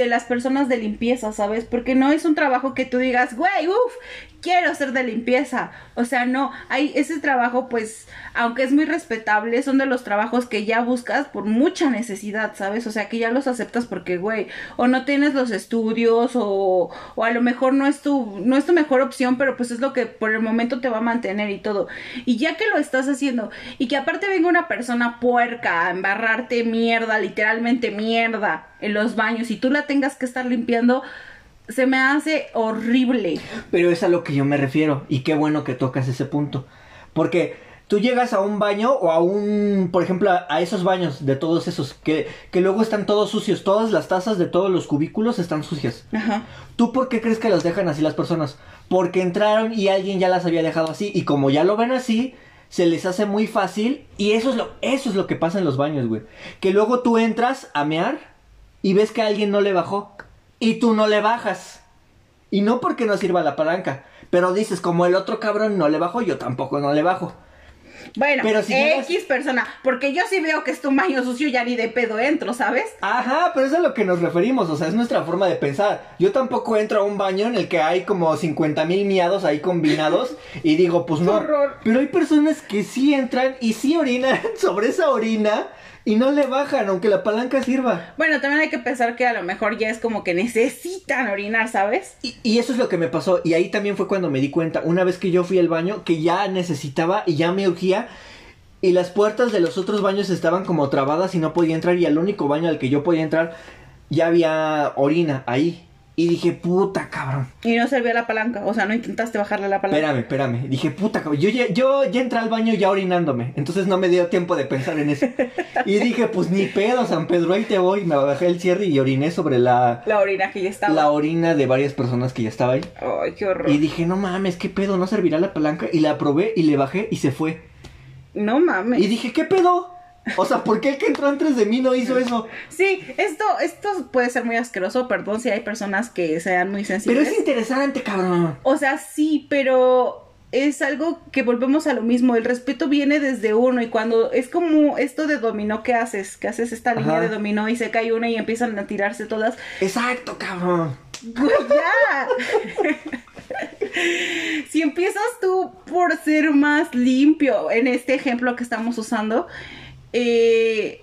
de las personas de limpieza, ¿sabes? Porque no es un trabajo que tú digas, güey, uff, quiero ser de limpieza. O sea, no, hay ese trabajo, pues, aunque es muy respetable, son de los trabajos que ya buscas por mucha necesidad, ¿sabes? O sea, que ya los aceptas porque, güey, o no tienes los estudios, o, o a lo mejor no es tu, no es tu mejor opción, pero pues es lo que por el momento te va a mantener y todo. Y ya que lo estás haciendo, y que aparte venga una persona puerca a embarrarte mierda, literalmente mierda, en los baños, y tú la tengas que estar limpiando, se me hace horrible. Pero es a lo que yo me refiero. Y qué bueno que tocas ese punto. Porque tú llegas a un baño o a un, por ejemplo, a, a esos baños de todos esos que, que luego están todos sucios. Todas las tazas de todos los cubículos están sucias. Ajá. ¿Tú por qué crees que las dejan así las personas? Porque entraron y alguien ya las había dejado así. Y como ya lo ven así, se les hace muy fácil. Y eso es lo, eso es lo que pasa en los baños, güey. Que luego tú entras a mear y ves que a alguien no le bajó. Y tú no le bajas. Y no porque no sirva la palanca. Pero dices, como el otro cabrón no le bajó, yo tampoco no le bajo. Bueno, Pero si llegas- X persona, porque yo sí veo que es tu baño sucio, ya ni de pedo entro, ¿sabes? Ajá, pero es a lo que nos referimos, o sea, es nuestra forma de pensar. Yo tampoco entro a un baño en el que hay como 50 mil miados ahí combinados y digo, pues no. horror. Pero hay personas que sí entran y sí orinan sobre esa orina y no le bajan, aunque la palanca sirva. Bueno, también hay que pensar que a lo mejor ya es como que necesitan orinar, ¿sabes? Y, y eso es lo que me pasó. Y ahí también fue cuando me di cuenta, una vez que yo fui al baño, que ya necesitaba y ya me urgía. Y las puertas de los otros baños estaban como trabadas y no podía entrar. Y al único baño al que yo podía entrar, ya había orina ahí. Y dije, puta cabrón. Y no servía la palanca, o sea, no intentaste bajarle la palanca. Espérame, espérame. Dije, puta cabrón. Yo ya, yo ya entré al baño ya orinándome. Entonces no me dio tiempo de pensar en eso. Y dije, pues ni pedo, San Pedro, ahí te voy. Me bajé el cierre y oriné sobre la, La orina que ya estaba. la orina de varias personas que ya estaba ahí. Ay, qué horror. Y dije, no mames, ¿qué pedo? ¿No servirá la palanca? Y la probé y le bajé y se fue. No mames. Y dije, ¿qué pedo? O sea, ¿por qué el que entró antes de mí no hizo eso? Sí, esto, esto puede ser muy asqueroso, perdón si hay personas que sean muy Pero sensibles. es interesante, cabrón. O sea, sí, pero es algo que volvemos a lo mismo. El respeto viene desde uno y cuando es como esto de dominó que haces, que haces esta línea de dominó y se cae una y empiezan a tirarse todas. Exacto, cabrón. Güey, ya. si empiezas tú por ser más limpio en este ejemplo que estamos usando, eh,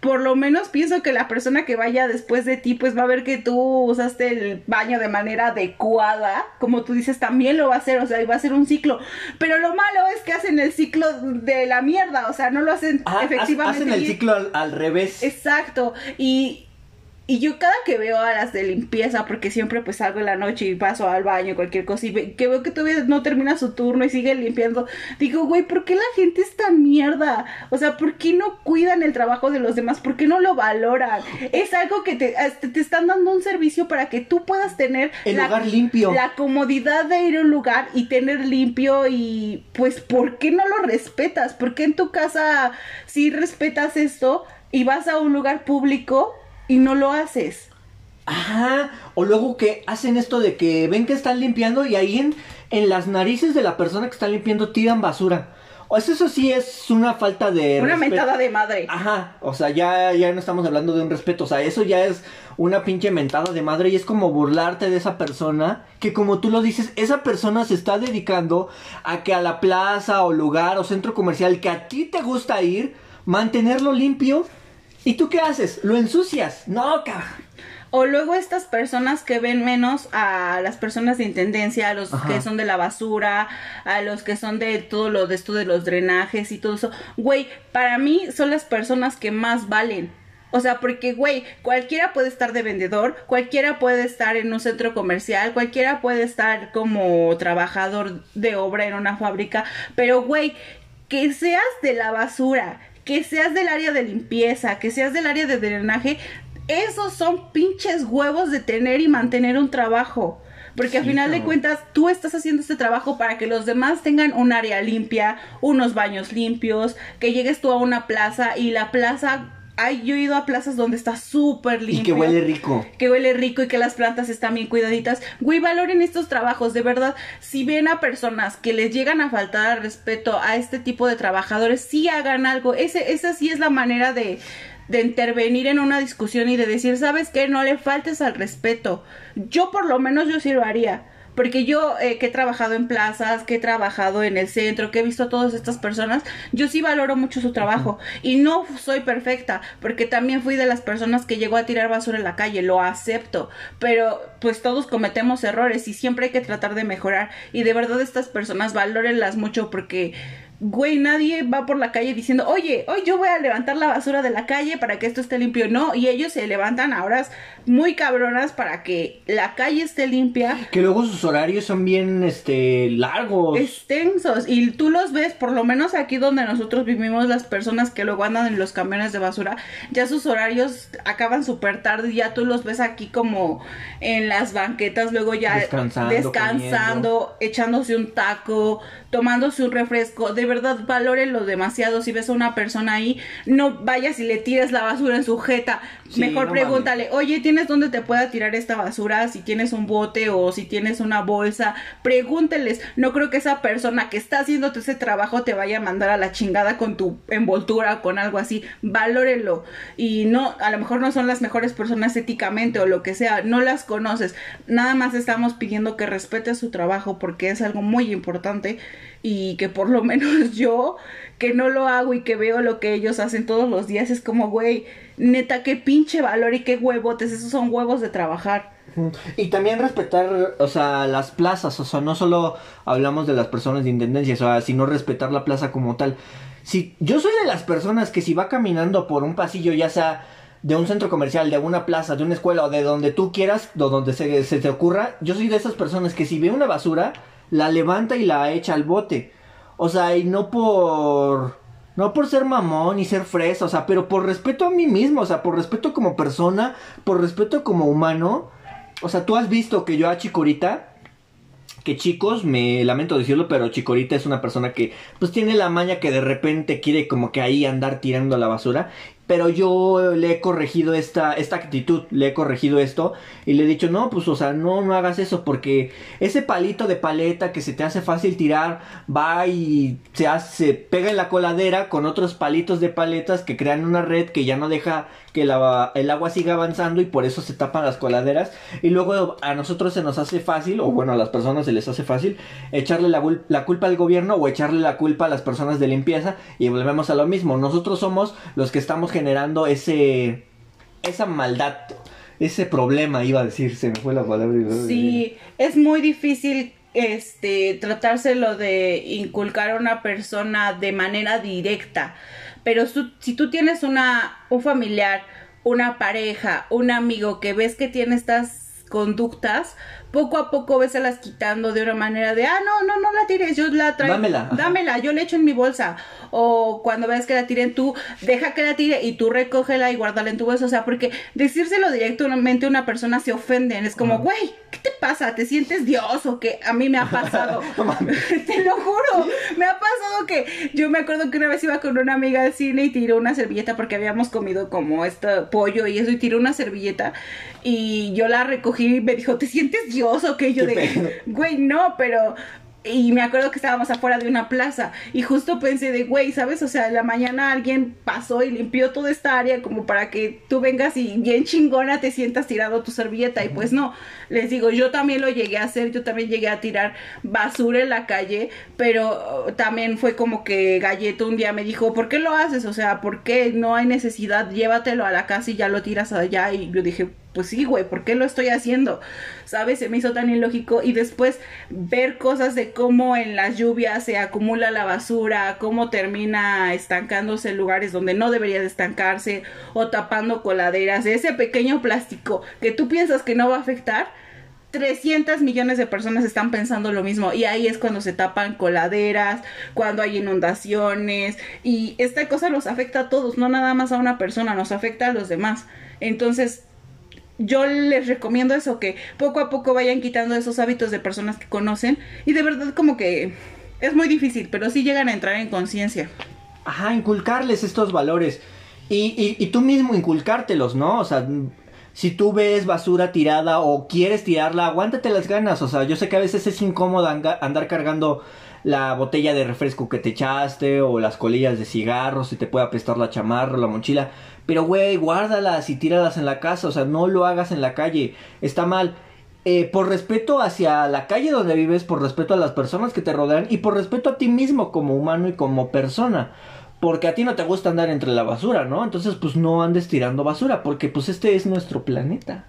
por lo menos pienso que la persona que vaya después de ti, pues va a ver que tú usaste el baño de manera adecuada. Como tú dices, también lo va a hacer, o sea, va a ser un ciclo. Pero lo malo es que hacen el ciclo de la mierda, o sea, no lo hacen ha- efectivamente. hacen el ciclo al, al revés. Exacto. Y, y yo cada que veo las de limpieza, porque siempre pues salgo en la noche y paso al baño, cualquier cosa, y que veo que todavía no termina su turno y sigue limpiando, digo, güey, ¿por qué la gente es tan mierda? O sea, ¿por qué no cuidan el trabajo de los demás? ¿Por qué no lo valoran? Es algo que te, hasta te están dando un servicio para que tú puedas tener El lugar limpio. la comodidad de ir a un lugar y tener limpio y pues ¿por qué no lo respetas? ¿Por qué en tu casa sí respetas esto y vas a un lugar público y no lo haces? Ajá. O luego que hacen esto de que ven que están limpiando y ahí en, en las narices de la persona que está limpiando tiran basura. O sea, eso sí es una falta de Una mentada de madre. Ajá, o sea, ya, ya no estamos hablando de un respeto, o sea, eso ya es una pinche mentada de madre y es como burlarte de esa persona, que como tú lo dices, esa persona se está dedicando a que a la plaza o lugar o centro comercial que a ti te gusta ir, mantenerlo limpio ¿Y tú qué haces? Lo ensucias. No, cabrón. O luego estas personas que ven menos a las personas de intendencia, a los Ajá. que son de la basura, a los que son de todo lo de esto de los drenajes y todo eso. Güey, para mí son las personas que más valen. O sea, porque, güey, cualquiera puede estar de vendedor, cualquiera puede estar en un centro comercial, cualquiera puede estar como trabajador de obra en una fábrica, pero, güey, que seas de la basura, que seas del área de limpieza, que seas del área de drenaje, esos son pinches huevos de tener y mantener un trabajo. Porque al final de cuentas tú estás haciendo este trabajo para que los demás tengan un área limpia, unos baños limpios, que llegues tú a una plaza y la plaza... Ay, yo he ido a plazas donde está súper limpio Y que huele rico. que huele rico y que las plantas están bien cuidaditas. Güey, valoren estos trabajos, de verdad. Si ven a personas que les llegan a faltar al respeto a este tipo de trabajadores, sí hagan algo. Ese, esa sí es la manera de, de intervenir en una discusión y de decir, ¿sabes qué? No le faltes al respeto. Yo por lo menos yo sí lo haría. Porque yo eh, que he trabajado en plazas, que he trabajado en el centro, que he visto a todas estas personas, yo sí valoro mucho su trabajo. Y no soy perfecta, porque también fui de las personas que llegó a tirar basura en la calle, lo acepto. Pero pues todos cometemos errores y siempre hay que tratar de mejorar. Y de verdad estas personas valórenlas mucho porque... Güey, nadie va por la calle diciendo, oye, hoy yo voy a levantar la basura de la calle para que esto esté limpio. No, y ellos se levantan a horas muy cabronas para que la calle esté limpia Que luego sus horarios son bien, este, largos. extensos y tú los ves por lo menos aquí donde nosotros vivimos las personas que luego andan en los camiones de basura ya sus horarios acaban súper tarde ya tú los ves aquí como en las banquetas luego ya Descansando, descansando echándose un taco tomándose un refresco de verdad valórenlo demasiado si ves a una persona ahí no vayas y le tires la basura en su jeta. Sí, mejor no pregúntale oye tienes dónde te pueda tirar esta basura si tienes un bote o si tienes una bolsa pregúnteles no creo que esa persona que está haciéndote ese trabajo te vaya a mandar a la chingada con tu envoltura o con algo así. Valórenlo. Y no a lo mejor no son las mejores personas éticamente o lo que sea no las conoces. Nada más estamos pidiendo que respetes su trabajo porque es algo muy importante y que por lo menos yo que no lo hago y que veo lo que ellos hacen todos los días es como güey neta qué pinche valor y qué huevotes esos son huevos de trabajar. Y también respetar, o sea, las plazas, o sea, no solo hablamos de las personas de intendencia, o sea, sino respetar la plaza como tal. Si yo soy de las personas que si va caminando por un pasillo, ya sea de un centro comercial, de una plaza, de una escuela o de donde tú quieras, o donde se, se te ocurra, yo soy de esas personas que si ve una basura, la levanta y la echa al bote. O sea, y no por... No por ser mamón y ser fresa, o sea, pero por respeto a mí mismo, o sea, por respeto como persona, por respeto como humano. O sea, tú has visto que yo a Chicorita, que chicos, me lamento decirlo, pero Chicorita es una persona que pues tiene la maña que de repente quiere como que ahí andar tirando la basura. Pero yo le he corregido esta, esta actitud, le he corregido esto y le he dicho, no, pues, o sea, no, no hagas eso porque ese palito de paleta que se te hace fácil tirar va y se hace, pega en la coladera con otros palitos de paletas que crean una red que ya no deja que el agua siga avanzando y por eso se tapan las coladeras y luego a nosotros se nos hace fácil, o bueno, a las personas se les hace fácil echarle la, la culpa al gobierno o echarle la culpa a las personas de limpieza y volvemos a lo mismo. Nosotros somos los que estamos generando ese esa maldad, ese problema, iba a decir, se me fue la palabra. Sí, es muy difícil este tratárselo de inculcar a una persona de manera directa, pero su- si tú tienes una un familiar, una pareja, un amigo que ves que tiene estas conductas, poco a poco las quitando de una manera de, ah, no, no, no la tires, yo la traigo, Dámela, dámela, yo le echo en mi bolsa, o cuando ves que la tiren tú, deja que la tire y tú recógela y guárdala en tu bolsa, o sea, porque decírselo directamente a una persona se ofenden, es como, güey, ¿qué te pasa? ¿Te sientes Dios o qué? A mí me ha pasado. Te lo juro. Me ha pasado que yo me acuerdo que una vez iba con una amiga al cine y tiró una servilleta porque habíamos comido como este pollo y eso y tiró una servilleta y yo la recogí y me dijo, ¿te sientes Dios o qué? Y Yo ¿Qué de, güey, no, pero y me acuerdo que estábamos afuera de una plaza y justo pensé de, güey, ¿sabes? O sea, en la mañana alguien pasó y limpió toda esta área como para que tú vengas y bien chingona te sientas tirado tu servilleta y pues no, les digo, yo también lo llegué a hacer, yo también llegué a tirar basura en la calle, pero también fue como que Galleto un día me dijo, ¿por qué lo haces? O sea, ¿por qué no hay necesidad? Llévatelo a la casa y ya lo tiras allá y yo dije, pues sí, güey, ¿por qué lo estoy haciendo? ¿Sabes? Se me hizo tan ilógico. Y después ver cosas de cómo en las lluvias se acumula la basura, cómo termina estancándose en lugares donde no debería de estancarse, o tapando coladeras, ese pequeño plástico que tú piensas que no va a afectar. 300 millones de personas están pensando lo mismo y ahí es cuando se tapan coladeras, cuando hay inundaciones y esta cosa nos afecta a todos, no nada más a una persona, nos afecta a los demás. Entonces, yo les recomiendo eso, que poco a poco vayan quitando esos hábitos de personas que conocen y de verdad como que es muy difícil, pero sí llegan a entrar en conciencia. Ajá, inculcarles estos valores y, y, tú mismo inculcártelos, ¿no? O sea, si tú ves basura tirada o quieres tirarla, aguántate las ganas, o sea, yo sé que a veces es incómodo andar cargando la botella de refresco que te echaste o las colillas de cigarros, si te puede apestar la chamarra o la mochila, pero, güey, guárdalas y tíralas en la casa. O sea, no lo hagas en la calle. Está mal. Eh, por respeto hacia la calle donde vives, por respeto a las personas que te rodean y por respeto a ti mismo como humano y como persona. Porque a ti no te gusta andar entre la basura, ¿no? Entonces, pues no andes tirando basura, porque pues este es nuestro planeta.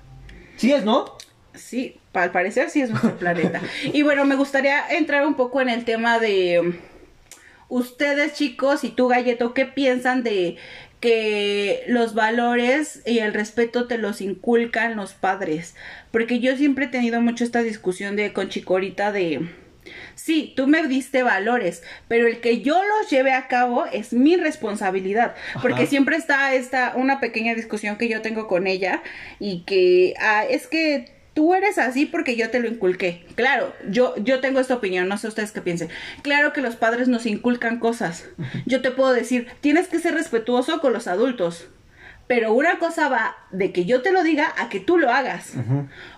¿Sí es, no? Sí, al parecer sí es nuestro planeta. Y bueno, me gustaría entrar un poco en el tema de ustedes chicos y tú galleto, ¿qué piensan de que los valores y el respeto te los inculcan los padres. Porque yo siempre he tenido mucho esta discusión de con Chicorita de sí, tú me diste valores, pero el que yo los lleve a cabo es mi responsabilidad, porque siempre está esta una pequeña discusión que yo tengo con ella y que ah, es que tú eres así porque yo te lo inculqué. Claro, yo, yo tengo esta opinión, no sé ustedes qué piensen. Claro que los padres nos inculcan cosas. Yo te puedo decir, tienes que ser respetuoso con los adultos. Pero una cosa va de que yo te lo diga a que tú lo hagas.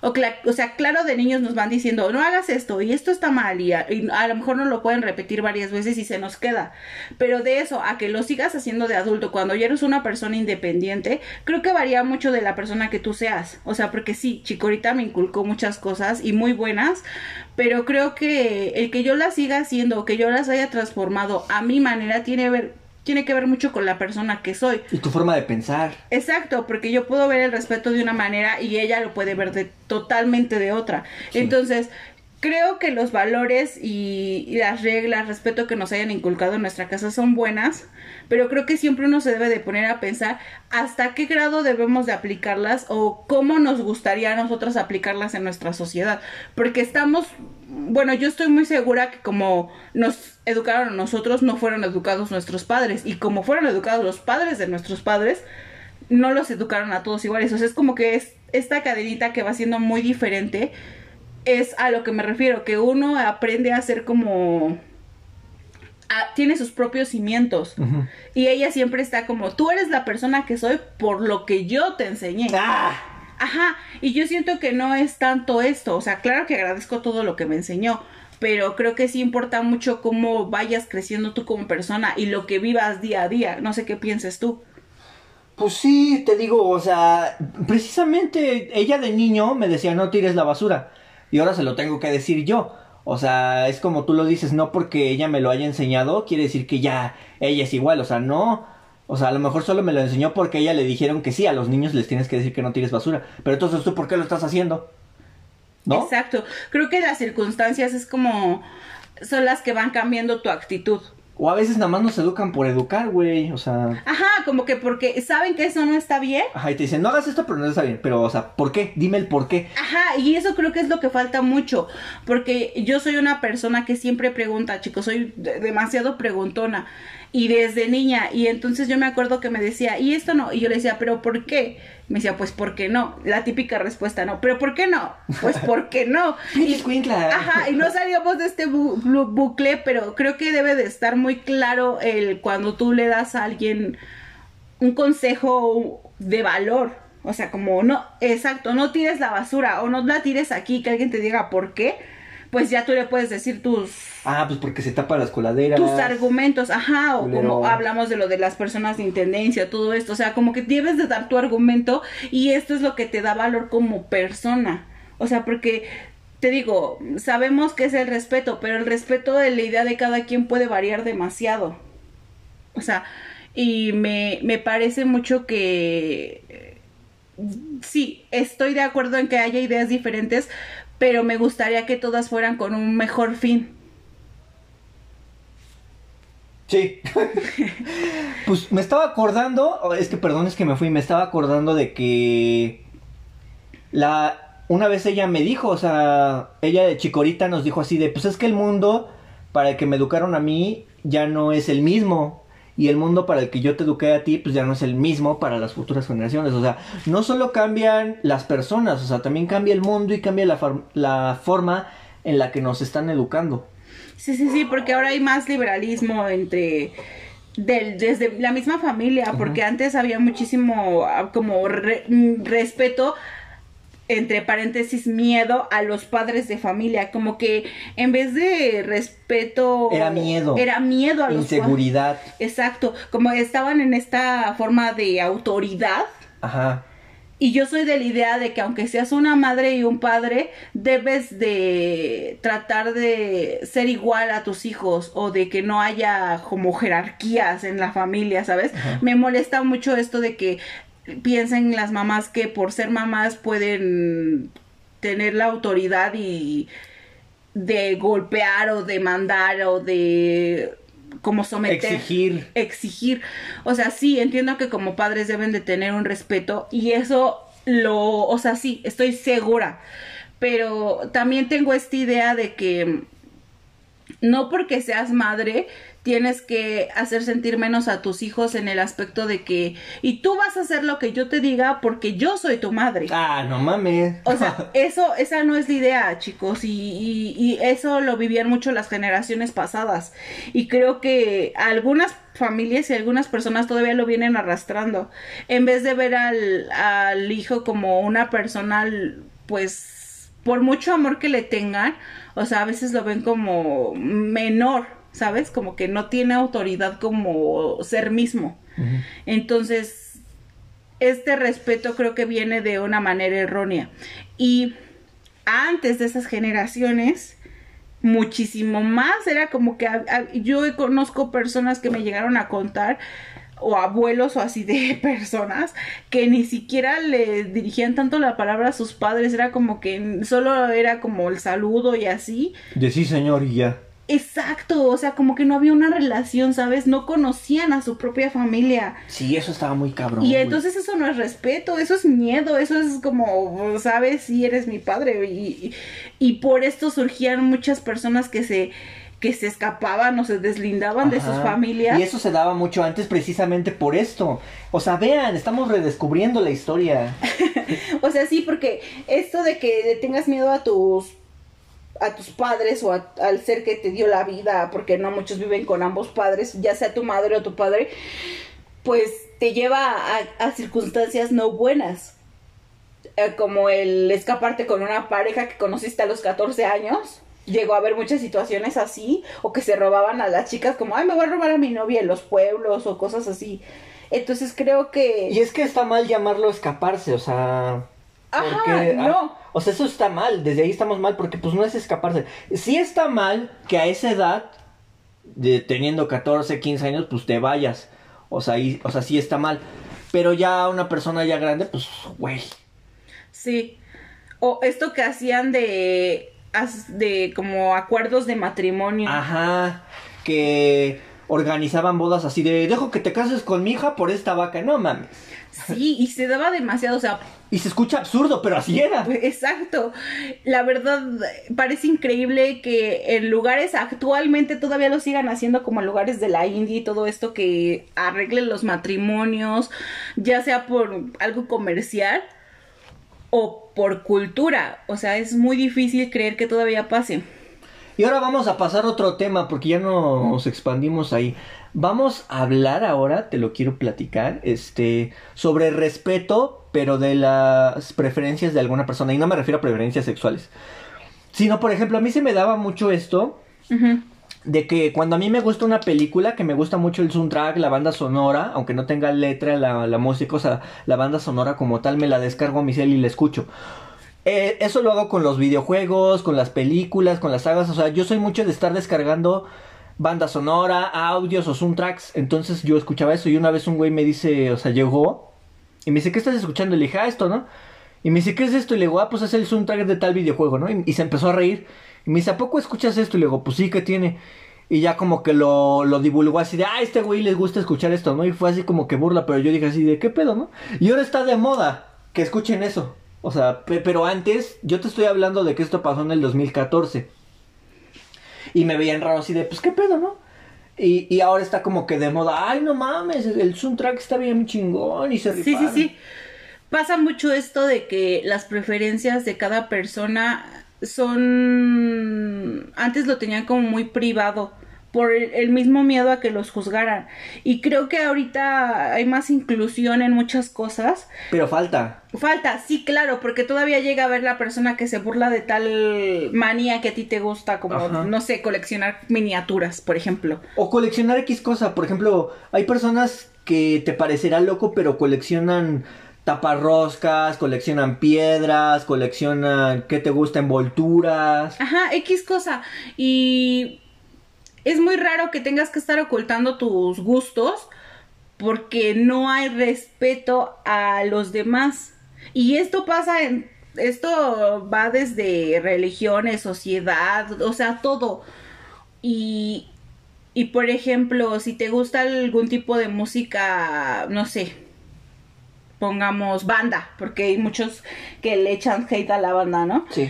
o, o, sea, claro, de niños nos van diciendo, no hagas esto y esto está mal y a, lo mejor no lo pueden repetir varias veces y se nos queda. Pero de eso a que lo sigas haciendo de adulto cuando ya eres una persona independiente, creo que varía mucho de la persona que tú seas. O sea, porque sí, Chicorita me inculcó muchas cosas y muy buenas, pero creo que el que yo las siga haciendo, que yo las haya transformado a mi manera, tiene que ver tiene que ver mucho con la persona que soy. Y tu forma de pensar. Exacto, porque yo puedo ver el respeto de una manera y ella lo puede ver de totalmente de otra. Entonces, creo que los valores y, las reglas, respeto que nos hayan inculcado en nuestra casa son buenas, pero creo que siempre uno se debe de poner a pensar hasta qué grado debemos de aplicarlas o cómo nos gustaría a nosotros aplicarlas en nuestra sociedad, porque estamos, bueno, yo estoy muy segura que como nos educaron a nosotros, no fueron educados nuestros padres, y como fueron educados los padres de nuestros padres, no los educaron a todos iguales, o sea, es como que es esta cadenita que va siendo muy diferente es a lo que me refiero, que uno aprende a ser como... tiene sus propios cimientos. Y ella siempre está como, tú eres la persona que soy por lo que yo te enseñé. ¡Ah! Ajá, y yo siento que no es tanto esto, o sea, claro que agradezco todo lo que me enseñó, pero creo que sí importa mucho cómo vayas creciendo tú como persona y lo que vivas día a día, no sé qué pienses tú. Pues sí, te digo, o sea, precisamente ella de niño me decía no tires la basura y ahora se lo tengo que decir yo. O sea, es como tú lo dices, no porque ella me lo haya enseñado, quiere decir que ya ella es igual, o sea, no. O sea, a lo mejor solo me lo enseñó porque ella le dijeron que sí, a los niños les tienes que decir que no tires basura. Pero entonces tú, ¿por qué lo estás haciendo? ¿No? Exacto. Creo que las circunstancias es como son las que van cambiando tu actitud. O a veces nada más nos educan por educar, güey, o sea... Ajá, como que porque saben que eso no está bien. Ajá, y te dicen, no hagas esto, pero no está bien. Pero, o sea, ¿por qué? Dime el por qué. Ajá, y eso creo que es lo que falta mucho. Porque yo soy una persona que siempre pregunta, chicos, soy demasiado preguntona y desde niña. Y entonces yo me acuerdo que me decía, y esto no. Y yo le decía, pero ¿por qué? Me decía, pues ¿por qué no? La típica respuesta, no. ¿Pero por qué no? Pues ¿por qué no? y, ajá, y no salíamos de este bucle, pero creo que debe de estar muy claro el cuando tú le das a alguien un consejo de valor. O sea, como no, exacto, no tires la basura o no la tires aquí, que alguien te diga por qué pues ya tú le puedes decir tus Ah, pues porque se tapa las coladeras. tus argumentos, ajá, o Culero. como hablamos de lo de las personas de intendencia, todo esto, o sea, como que debes de dar tu argumento y esto es lo que te da valor como persona, o sea, porque te digo, sabemos que es el respeto, pero el respeto de la idea de cada quien puede variar demasiado, o sea, y me, me parece mucho que sí, estoy de acuerdo en que haya ideas diferentes, pero me gustaría que todas fueran con un mejor fin. Sí. pues me estaba acordando, oh, es que perdón, es que me fui, me estaba acordando de que la una vez ella me dijo, o sea, ella de chicorita nos dijo así de, pues es que el mundo para el que me educaron a mí ya no es el mismo y el mundo para el que yo te eduqué a ti pues ya no es el mismo para las futuras generaciones, o sea, no solo cambian las personas, o sea, también cambia el mundo y cambia la, la forma en la que nos están educando. Sí, sí, sí, porque ahora hay más liberalismo entre del, desde la misma familia, porque antes había muchísimo ah, como re- mm, respeto entre paréntesis miedo a los padres de familia, como que en vez de respeto Era miedo. era miedo a los pa- Inseguridad. Exacto, como estaban en esta forma de autoridad Ajá. y yo soy de la idea de que aunque seas una madre y un padre, debes de tratar de ser igual a tus hijos o de que no haya como jerarquías en la familia, ¿sabes? Me molesta mucho esto de que piensen las mamás que por ser mamás pueden tener la autoridad y de golpear o de mandar o de como someter Exigir. exigir. O sea, sí, entiendo que como padres deben de tener un respeto y eso lo, o sea, sí, estoy segura. Pero también tengo esta idea de que no porque seas madre tienes que hacer sentir menos a tus hijos en el aspecto de que y tú vas a hacer lo que yo te diga porque yo soy tu madre. Ah, no mames. O sea, eso, esa no es la idea, chicos, y, y- y eso lo vivían mucho las generaciones pasadas. Y creo que algunas familias y algunas personas todavía lo vienen arrastrando. En vez de ver al, al hijo como una persona, pues, por mucho amor que le tengan, o sea, a veces lo ven como menor, ¿sabes? Como que no tiene autoridad como ser mismo. Entonces, este respeto creo que viene de una manera errónea. Y antes de esas generaciones, muchísimo más, era como que a- a- yo conozco personas que me llegaron a contar o abuelos o así de personas que ni siquiera le dirigían tanto la palabra a sus padres, era como que solo era como el saludo y así. De sí, señor, y ya. Exacto, o sea, como que no había una relación, ¿sabes? No conocían a su propia familia. Sí, eso estaba muy cabrón. Y güey. entonces eso no es respeto, eso es miedo, eso es como, sabes, si eres mi padre. Y, y por esto surgían muchas personas que se, que se escapaban o se deslindaban de sus familias. Y eso se daba mucho antes precisamente por esto. O sea, vean, estamos redescubriendo la historia. O sea, sí, porque esto de que le tengas miedo a tus a tus padres o a- al ser que te dio la vida, porque no muchos viven con ambos padres, ya sea tu madre o tu padre, pues te lleva a, a circunstancias no buenas. Eh, como el escaparte con una pareja que conociste a los 14 años. Llegó a haber muchas situaciones así, o que se robaban a las chicas como, ay, me voy a robar a mi novia en los pueblos o cosas así. Entonces creo que... Y es que está mal llamarlo escaparse, o sea. Ajá, porque, ah, no. O sea, eso está mal, desde ahí estamos mal, porque pues no es escaparse. Sí está mal que a esa edad, de, teniendo 14, 15 años, pues te vayas. O sea, ahí- o sea, sí está mal. Pero ya una persona ya grande, pues, güey. Sí. O esto que hacían de de como acuerdos de matrimonio. Ajá, que organizaban bodas así de, dejo que te cases con mi hija por esta vaca, no mames. Sí, y se daba demasiado, o sea, Y se escucha absurdo, pero así era. pues, exacto. La verdad parece increíble que en lugares actualmente todavía lo sigan haciendo como en lugares de la India y todo esto que arreglen los matrimonios, ya sea por algo comercial o por cultura. O sea, es muy difícil creer que todavía pase. Y ahora vamos a pasar a otro tema, porque ya nos expandimos ahí. Vamos a hablar ahora, te lo quiero platicar, este, sobre respeto, pero de las preferencias de alguna persona. Y no me refiero a preferencias sexuales. Sino, por ejemplo, a mí se me daba mucho esto de que cuando a mí me gusta una película, que me gusta mucho el soundtrack, la banda sonora, aunque no tenga letra, la, la música, o sea, la banda sonora como tal, me la descargo a mi cel y la escucho. Eh, eso lo hago con los videojuegos, con las películas, con las sagas, o sea, yo soy mucho de estar descargando banda sonora, audios o soundtracks, entonces yo escuchaba eso y una vez un güey me dice, o sea, llegó y me dice, ¿qué estás escuchando? Y le dije, ah, esto, ¿no? Y me dice, ¿qué es esto? Y le digo, ah, pues es el soundtrack de tal videojuego, ¿no? Y, se empezó a reír. Y me dice, ¿a poco escuchas esto? Y le digo, pues sí, ¿qué tiene? Y ya como que lo, lo divulgó así de, ah, este güey les gusta escuchar esto, ¿no? Y fue así como que burla, pero yo dije así de, ¿qué pedo, no? Y ahora está de moda que escuchen eso. O sea, pe- pero antes, yo te estoy hablando de que esto pasó en el 2014. Y me veían raro así de, pues, ¿qué pedo, no? Y, y ahora está como que de moda, ay, no mames, el soundtrack está bien chingón y se Sí, sí, rifaron". sí. Pasa mucho esto de que las preferencias de cada persona son... Antes lo tenían como muy privado por el mismo miedo a que los juzgaran. Y creo que ahorita hay más inclusión en muchas cosas. Pero falta. Falta, sí, claro, porque todavía llega a ver la persona que se burla de tal manía que a ti te gusta, como, Ajá. no sé, coleccionar miniaturas, por ejemplo. O coleccionar X cosa. Por ejemplo, hay personas que te parecerá loco, pero coleccionan taparroscas, coleccionan piedras, coleccionan, ¿qué te gusta? Envolturas. Ajá, X cosa. Y es muy raro que tengas que estar ocultando tus gustos porque no hay respeto a los demás. Y esto pasa en... Esto va desde religiones, sociedad, o sea, todo. Y, y por ejemplo, si te gusta algún tipo de música, no sé, pongamos banda, porque hay muchos que le echan hate a la banda, ¿no? Sí.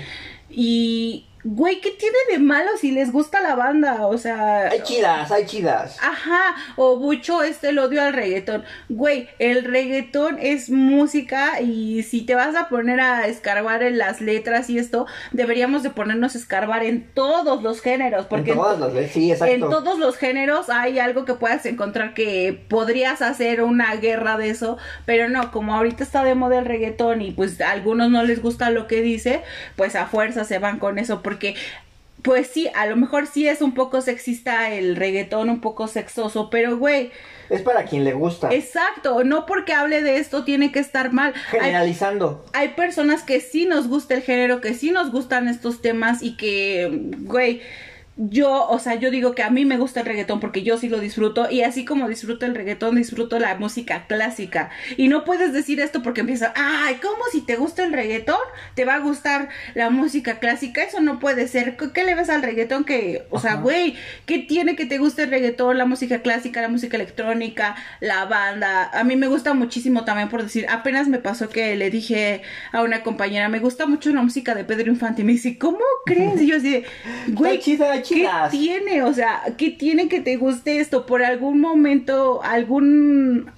Y, güey, ¿qué tiene de malo si les gusta la banda? O sea... Hay chidas, hay chidas. Ajá, o mucho este el odio al reggaetón. Güey, el reggaetón es música y si te vas a poner a escarbar en las letras y esto, deberíamos de ponernos a escarbar en todos los géneros, porque en las veces, sí, exacto. en todos los géneros hay algo que puedas encontrar que podrías hacer una guerra de eso, pero no, como ahorita está de moda el reggaetón y pues a algunos no les gusta lo que dice, pues a fuerza se van con eso, porque pues sí, a lo mejor sí es un poco sexista el reggaetón, un poco sexoso, pero güey, Es para quien le gusta. exacto, no porque hable de esto tiene que estar mal. Hay- Generalizando. hay personas que sí nos gusta el género, que sí nos gustan estos temas y que, güey, yo, o sea, yo digo que a mí me gusta el reggaetón porque yo sí lo disfruto y así como disfruto el reggaetón, disfruto la música clásica. Y no puedes decir esto porque empieza, ay, ¿cómo si te gusta el reggaetón? ¿Te va a gustar la música clásica? Eso no puede ser. ¿Qué, le ves al reggaetón que, o sea, güey, ¿qué tiene que te guste el reggaetón, la música clásica, la música electrónica, la banda? A mí me gusta muchísimo también por decir, apenas me pasó que le dije a una compañera, me gusta mucho la música de Pedro Infante y me dice, ¿cómo crees? Y yo así, de, güey, ¿qué tiene? O sea, ¿qué tiene que te guste esto? Por algún momento, algún,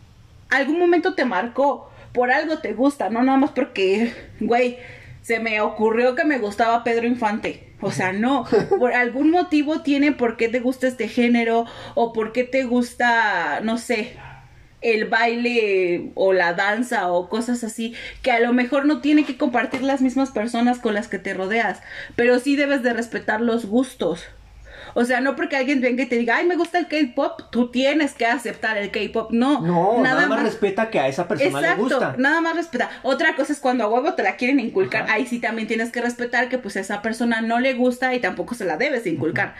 algún momento te marcó, por algo te gusta, no nada más porque, güey, se me ocurrió que me gustaba Pedro Infante. O sea, no, por algún motivo tiene por qué te gusta este género o por qué te gusta, no sé, el baile o la danza o cosas así, que a lo mejor no tiene que compartir las mismas personas con las que te rodeas, pero sí debes de respetar los gustos. O sea, no porque alguien venga y te diga, ay, me gusta el K-pop, tú tienes que aceptar el K-pop. No, No, nada, más respeta que a esa persona le gusta. nada más respeta. Otra cosa es cuando a huevo te la quieren inculcar, ahí sí también tienes que respetar que pues a esa persona no le gusta y tampoco se la debes de inculcar.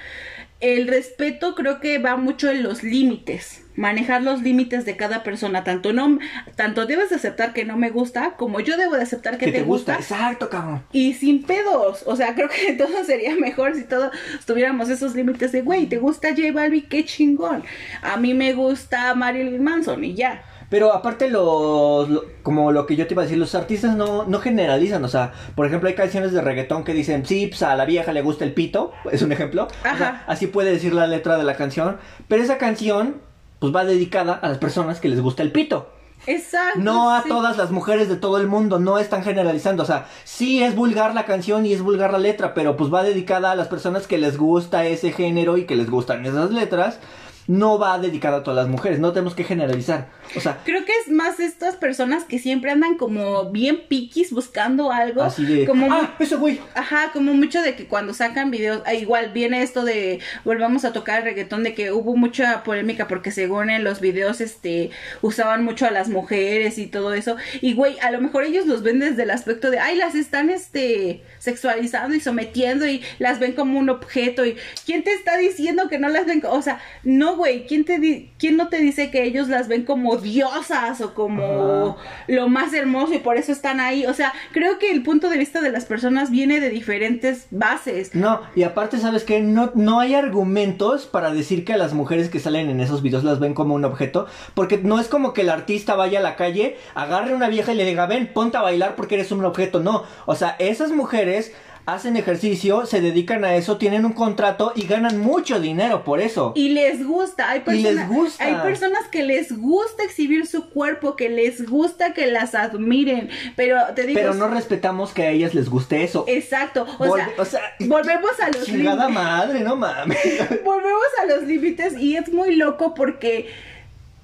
El respeto creo que va mucho en los límites, manejar los límites de cada persona, tanto no tanto debes de aceptar que no me gusta, como yo debo de aceptar que, que te, gusta. Exacto, cabrón. Y sin pedos, o sea, creo que todo sería mejor si todos tuviéramos esos límites de, güey, ¿te gusta J Balvin? Qué chingón. A mí me gusta Marilyn Manson y ya. Pero aparte los, lo- como lo que yo te iba a decir, los artistas no, no generalizan, o sea, por ejemplo hay canciones de reggaetón que dicen, sí, pues a la vieja le gusta el pito, es un ejemplo, O sea, Ajá. así puede decir la letra de la canción, pero esa canción pues va dedicada a las personas que les gusta el pito. Exacto. No a sí. todas las mujeres de todo el mundo, no están generalizando, o sea, sí es vulgar la canción y es vulgar la letra, pero pues va dedicada a las personas que les gusta ese género y que les gustan esas letras. No va dedicado a todas las mujeres, no tenemos que generalizar. O sea, Creo que es más estas personas que siempre andan como bien piquis buscando algo. así de, como ah, ese güey. Ajá, como mucho de que cuando sacan videos, ah, igual viene esto de, volvamos a tocar el reggaetón, de que hubo mucha polémica porque según en los videos, este, usaban mucho a las mujeres y todo eso. Y güey, a lo mejor ellos los ven desde el aspecto de, ay, las están, este, sexualizando y sometiendo y las ven como un objeto. Y ¿quién te está diciendo que no las ven? O sea, no, güey, ¿quién, te di- ¿quién no te dice que ellos las ven como diosas o como lo más hermoso y por eso están ahí? O sea, creo que el punto de vista de las personas viene de diferentes bases. No, y aparte, ¿sabes qué? No, no hay argumentos para decir que a las mujeres que salen en esos videos las ven como un objeto, porque no es como que el artista vaya a la calle, agarre a una vieja y le diga, ven, ponte a bailar porque eres un objeto. No, o sea, esas mujeres hacen ejercicio, se dedican a eso, tienen un contrato y ganan mucho dinero por eso. Y les gusta, hay Y personas, les gusta. hay personas que les gusta exhibir su cuerpo, que les gusta que las admiren, pero te digo, Pero no respetamos que a ellas les guste eso. exacto, o sea, o sea, volvemos a los chingada madre, no mames. volvemos a los límites y es muy loco porque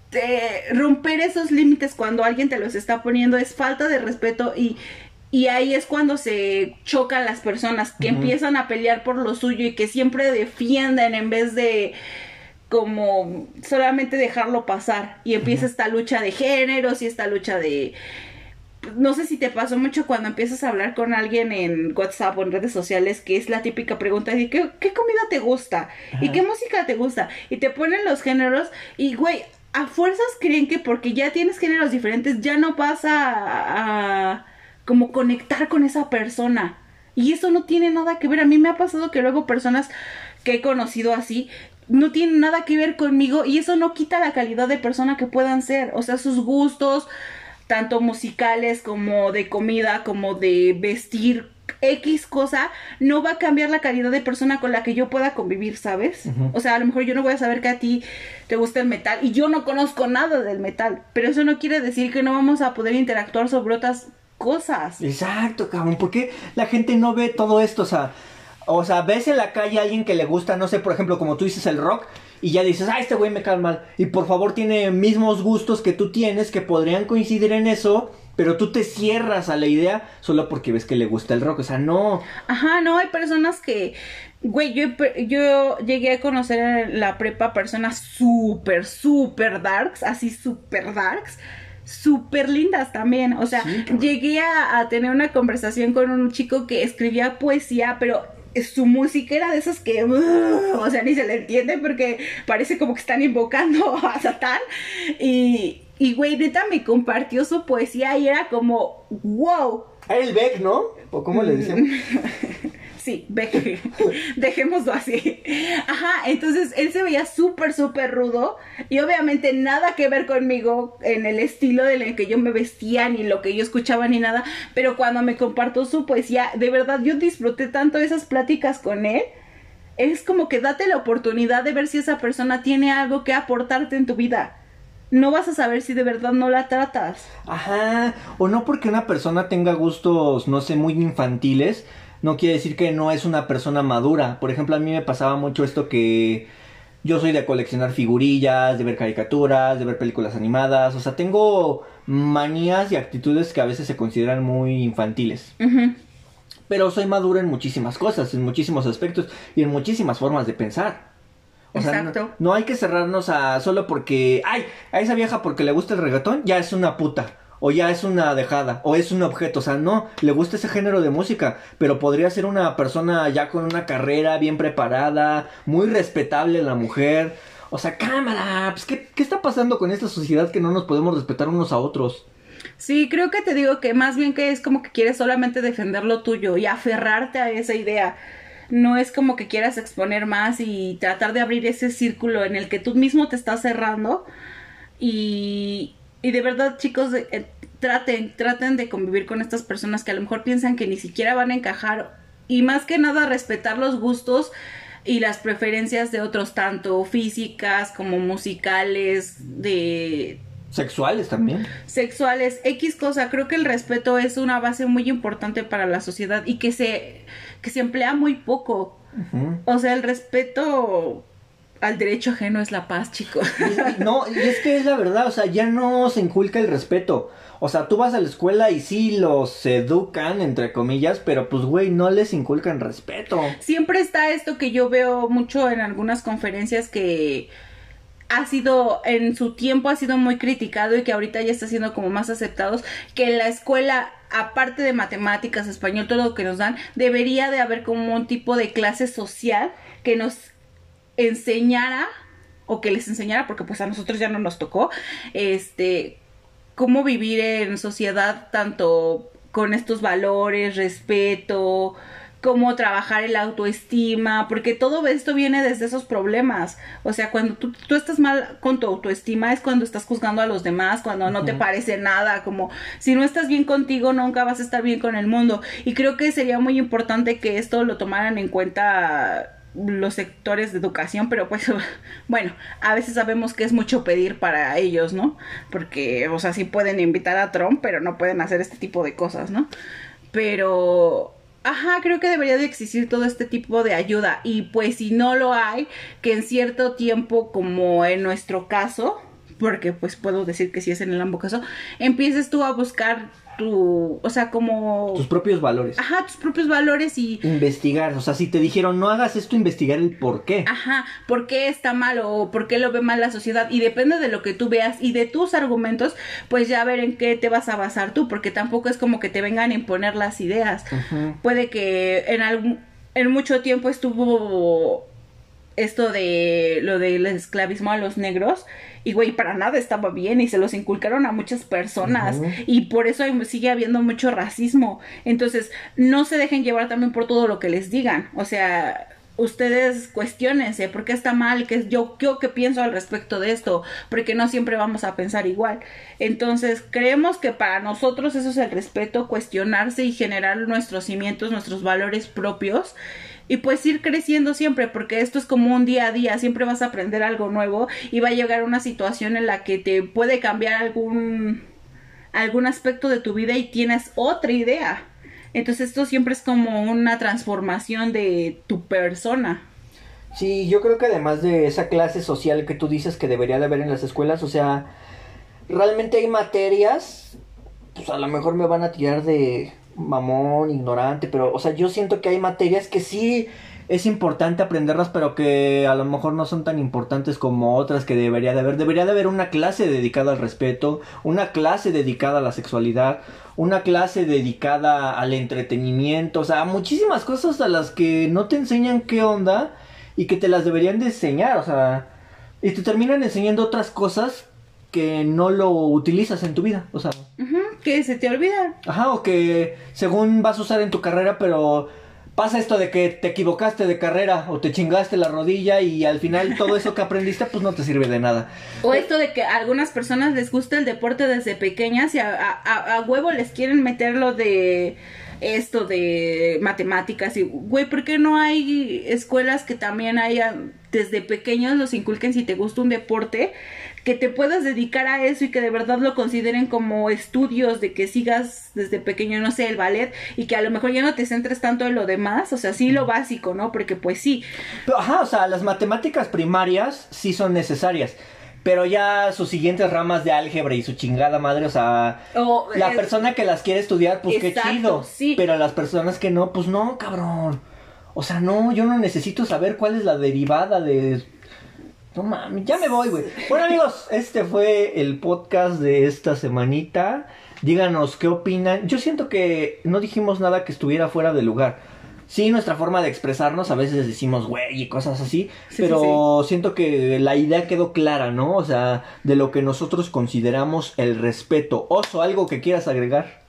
te- romper esos límites cuando alguien te los está poniendo es falta de respeto y y ahí es cuando se chocan las personas que empiezan a pelear por lo suyo y que siempre defienden en vez de como solamente dejarlo pasar y empieza esta lucha de géneros y esta lucha de no sé si te pasó mucho cuando empiezas a hablar con alguien en WhatsApp o en redes sociales, que es la típica pregunta de ¿qué, qué comida te gusta? ¿Y qué música te gusta? Y te ponen los géneros y, güey, a fuerzas creen que porque ya tienes géneros diferentes ya no vas a, a como conectar con esa persona. Y eso no tiene nada que ver. A mí me ha pasado que luego personas que he conocido así no tienen nada que ver conmigo y eso no quita la calidad de persona que puedan ser. O sea, sus gustos, tanto musicales como de comida, como de vestir X cosa, no va a cambiar la calidad de persona con la que yo pueda convivir, ¿sabes? O sea, a lo mejor yo no voy a saber que a ti te gusta el metal y yo no conozco nada del metal, pero eso no quiere decir que no vamos a poder interactuar sobre otras cosas. Exacto, cabrón. ¿Por qué la gente no ve todo esto? O sea, o sea, ves en la calle a alguien que le gusta, no sé, por ejemplo, como tú dices el rock, y ya dices, ah, este güey me cae mal. Y por favor tiene mismos gustos que tú tienes, que podrían coincidir en eso, pero tú te cierras a la idea solo porque ves que le gusta el rock. O sea, no. Ajá, no, hay personas que, güey, yo, yo llegué a conocer en la prepa personas súper, súper darks, así súper darks, súper lindas también. O sea, Sí, llegué a, a tener una conversación con un chico que escribía poesía, pero su música era de esas que, uh, o sea, ni se le entiende porque parece como que están invocando a Satán. Y, y güey, neta me compartió su poesía y era como, wow. Era el Beck, ¿no? ¿O cómo le decían? Sí, dejémoslo así. Ajá, entonces él se veía súper, súper rudo y obviamente nada que ver conmigo en el estilo en el que yo me vestía, ni lo que yo escuchaba, ni nada, pero cuando me compartió su poesía, de verdad yo disfruté tanto esas pláticas con él. Es como que date la oportunidad de ver si esa persona tiene algo que aportarte en tu vida. No vas a saber si de verdad no la tratas. Ajá, o no porque una persona tenga gustos, no sé, muy infantiles, no quiere decir que no es una persona madura. Por ejemplo, a mí me pasaba mucho esto que yo soy de coleccionar figurillas, de ver caricaturas, de ver películas animadas, o sea, tengo manías y actitudes que a veces se consideran muy infantiles. Pero soy maduro en muchísimas cosas, en muchísimos aspectos y en muchísimas formas de pensar. O sea, no- Exacto. no, hay que cerrarnos a solo porque, ay, a esa vieja porque le gusta el reggaetón, ya es una puta. O ya es una dejada, o es un objeto, o sea, no, le gusta ese género de música, pero podría ser una persona ya con una carrera bien preparada, muy respetable la mujer. O sea, cámara, pues, ¿qué, qué está pasando con esta sociedad que no nos podemos respetar unos a otros? Sí, creo que te digo que más bien que es como que quieres solamente defender lo tuyo y aferrarte a esa idea. No es como que quieras exponer más y tratar de abrir ese círculo en el que tú mismo te estás cerrando. Y, y de verdad, chicos, eh, traten, traten de convivir con estas personas que a lo mejor piensan que ni siquiera van a encajar. Y más que nada, respetar los gustos y las preferencias de otros, tanto físicas como musicales, de Sexuales también. sexuales, X cosa, creo que el respeto es una base muy importante para la sociedad y que se, que se emplea muy poco. O sea, el respeto al derecho ajeno es la paz, chicos. no, y es que es la verdad, o sea, ya no se inculca el respeto. O sea, tú vas a la escuela y sí los educan, entre comillas, pero pues, güey, no les inculcan respeto. Siempre está esto que yo veo mucho en algunas conferencias que ha sido, en su tiempo ha sido muy criticado y que ahorita ya está siendo como más aceptados, que la escuela, aparte de matemáticas, español, todo lo que nos dan, debería de haber como un tipo de clase social que nos enseñara o que les enseñara, porque pues a nosotros ya no nos tocó, este, cómo vivir en sociedad tanto con estos valores, respeto, cómo trabajar el autoestima, porque todo esto viene desde esos problemas. O sea, cuando tú, tú estás mal con tu autoestima es cuando estás juzgando a los demás, cuando no te parece nada, como si no estás bien contigo, nunca vas a estar bien con el mundo. Y creo que sería muy importante que esto lo tomaran en cuenta los sectores de educación, pero pues bueno, a veces sabemos que es mucho pedir para ellos, ¿no? Porque, o sea, sí pueden invitar a Trump, pero no pueden hacer este tipo de cosas, ¿no? Pero ajá, creo que debería de existir todo este tipo de ayuda. Y pues si no lo hay, que en cierto tiempo, como en nuestro caso, porque pues puedo decir que si es en el ambos caso, empieces tú a buscar tu, o sea, como... Tus propios valores. Ajá, tus propios valores y... Investigar, o sea, si te dijeron no hagas esto, investigar el por qué. Ajá, por qué está mal o por qué lo ve mal la sociedad y depende de lo que tú veas y de tus argumentos, pues ya ver en qué te vas a basar tú, porque tampoco es como que te vengan a imponer las ideas. Puede que en algún... En mucho tiempo estuvo esto de lo del esclavismo a los negros y güey para nada estaba bien y se los inculcaron a muchas personas y por eso sigue habiendo mucho racismo. Entonces no se dejen llevar también por todo lo que les digan. O sea ustedes cuestionense por qué está mal, que yo, yo qué pienso al respecto de esto, porque no siempre vamos a pensar igual. Entonces, creemos que para nosotros eso es el respeto, cuestionarse y generar nuestros cimientos, nuestros valores propios y pues ir creciendo siempre, porque esto es como un día a día, siempre vas a aprender algo nuevo y va a llegar una situación en la que te puede cambiar algún algún aspecto de tu vida y tienes otra idea. Entonces esto siempre es como una transformación de tu persona. Sí, yo creo que además de esa clase social que tú dices que debería de haber en las escuelas, o sea, realmente hay materias, pues a lo mejor me van a tirar de mamón, ignorante, pero, o sea, yo siento que hay materias que sí es importante aprenderlas, pero que a lo mejor no son tan importantes como otras que debería de haber. Debería de haber una clase dedicada al respeto, una clase dedicada a la sexualidad, una clase dedicada al entretenimiento, o sea, muchísimas cosas a las que no te enseñan qué onda y que te las deberían de enseñar, o sea, y te terminan enseñando otras cosas que no lo utilizas en tu vida, o sea. Que se te olvida. Ajá, o que según vas a usar en tu carrera, pero pasa esto de que te equivocaste de carrera o te chingaste la rodilla y al final todo eso que aprendiste pues no te sirve de nada. O esto de que a algunas personas les gusta el deporte desde pequeñas y a, a, a huevo les quieren meterlo de esto de matemáticas y, güey, ¿por qué no hay escuelas que también hayan desde pequeños los inculquen si te gusta un deporte? Que te puedas dedicar a eso y que de verdad lo consideren como estudios de que sigas desde pequeño, no sé, el ballet y que a lo mejor ya no te centres tanto en lo demás, o sea, sí lo básico, ¿no? Porque pues sí. ajá, o sea, las matemáticas primarias sí son necesarias. Pero ya sus siguientes ramas de álgebra y su chingada madre, o sea, la persona que las quiere estudiar, pues qué chido. Sí. Pero las personas que no, pues no, cabrón. O sea, no, yo no necesito saber cuál es la derivada de no mames, ya me voy, güey. Bueno, amigos, este fue el podcast de esta semanita. Díganos qué opinan. Yo siento que no dijimos nada que estuviera fuera de lugar. Sí, nuestra forma de expresarnos, a veces decimos güey y cosas así, pero siento que la idea quedó clara, ¿no? O sea, de lo que nosotros consideramos el respeto. Oso, ¿algo que quieras agregar?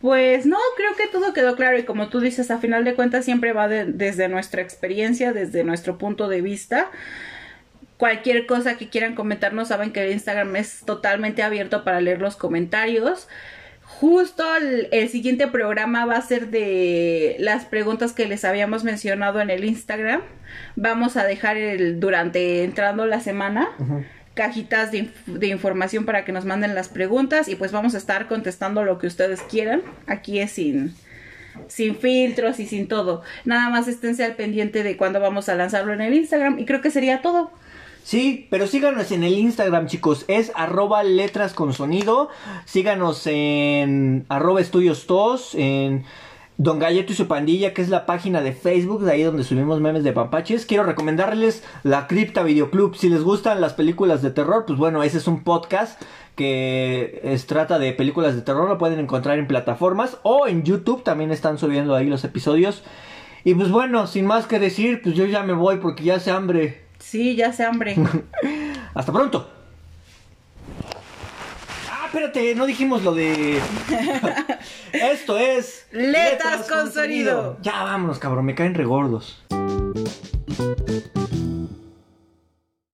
Pues no, creo que todo quedó claro y como tú dices, a final de cuentas siempre va desde nuestra experiencia, desde nuestro punto de vista. Cualquier cosa que quieran comentarnos, saben que el Instagram es totalmente abierto para leer los comentarios. Justo el, siguiente programa va a ser de las preguntas que les habíamos mencionado en el Instagram. Vamos a dejar el, durante entrando la semana cajitas de, de, información para que nos manden las preguntas y pues vamos a estar contestando lo que ustedes quieran. Aquí es sin, sin filtros y sin todo. Nada más esténse al pendiente de cuándo vamos a lanzarlo en el Instagram y creo que sería todo. Sí, pero síganos en el Instagram, chicos. Es arroba letras con sonido. Síganos en arroba estudios tos, en Don Galleto y su pandilla, que es la página de Facebook, de ahí donde subimos memes de papaches. Quiero recomendarles la Cripta Videoclub. Si les gustan las películas de terror, pues bueno, ese es un podcast que trata de películas de terror. Lo pueden encontrar en plataformas o en YouTube. También están subiendo ahí los episodios. Y pues bueno, sin más que decir, pues yo ya me voy porque ya hace hambre. Sí, ya se hambre. Hasta pronto. Ah, espérate, no dijimos lo de. Esto es. Letras con sonido. Ya vámonos, cabrón, me caen regordos.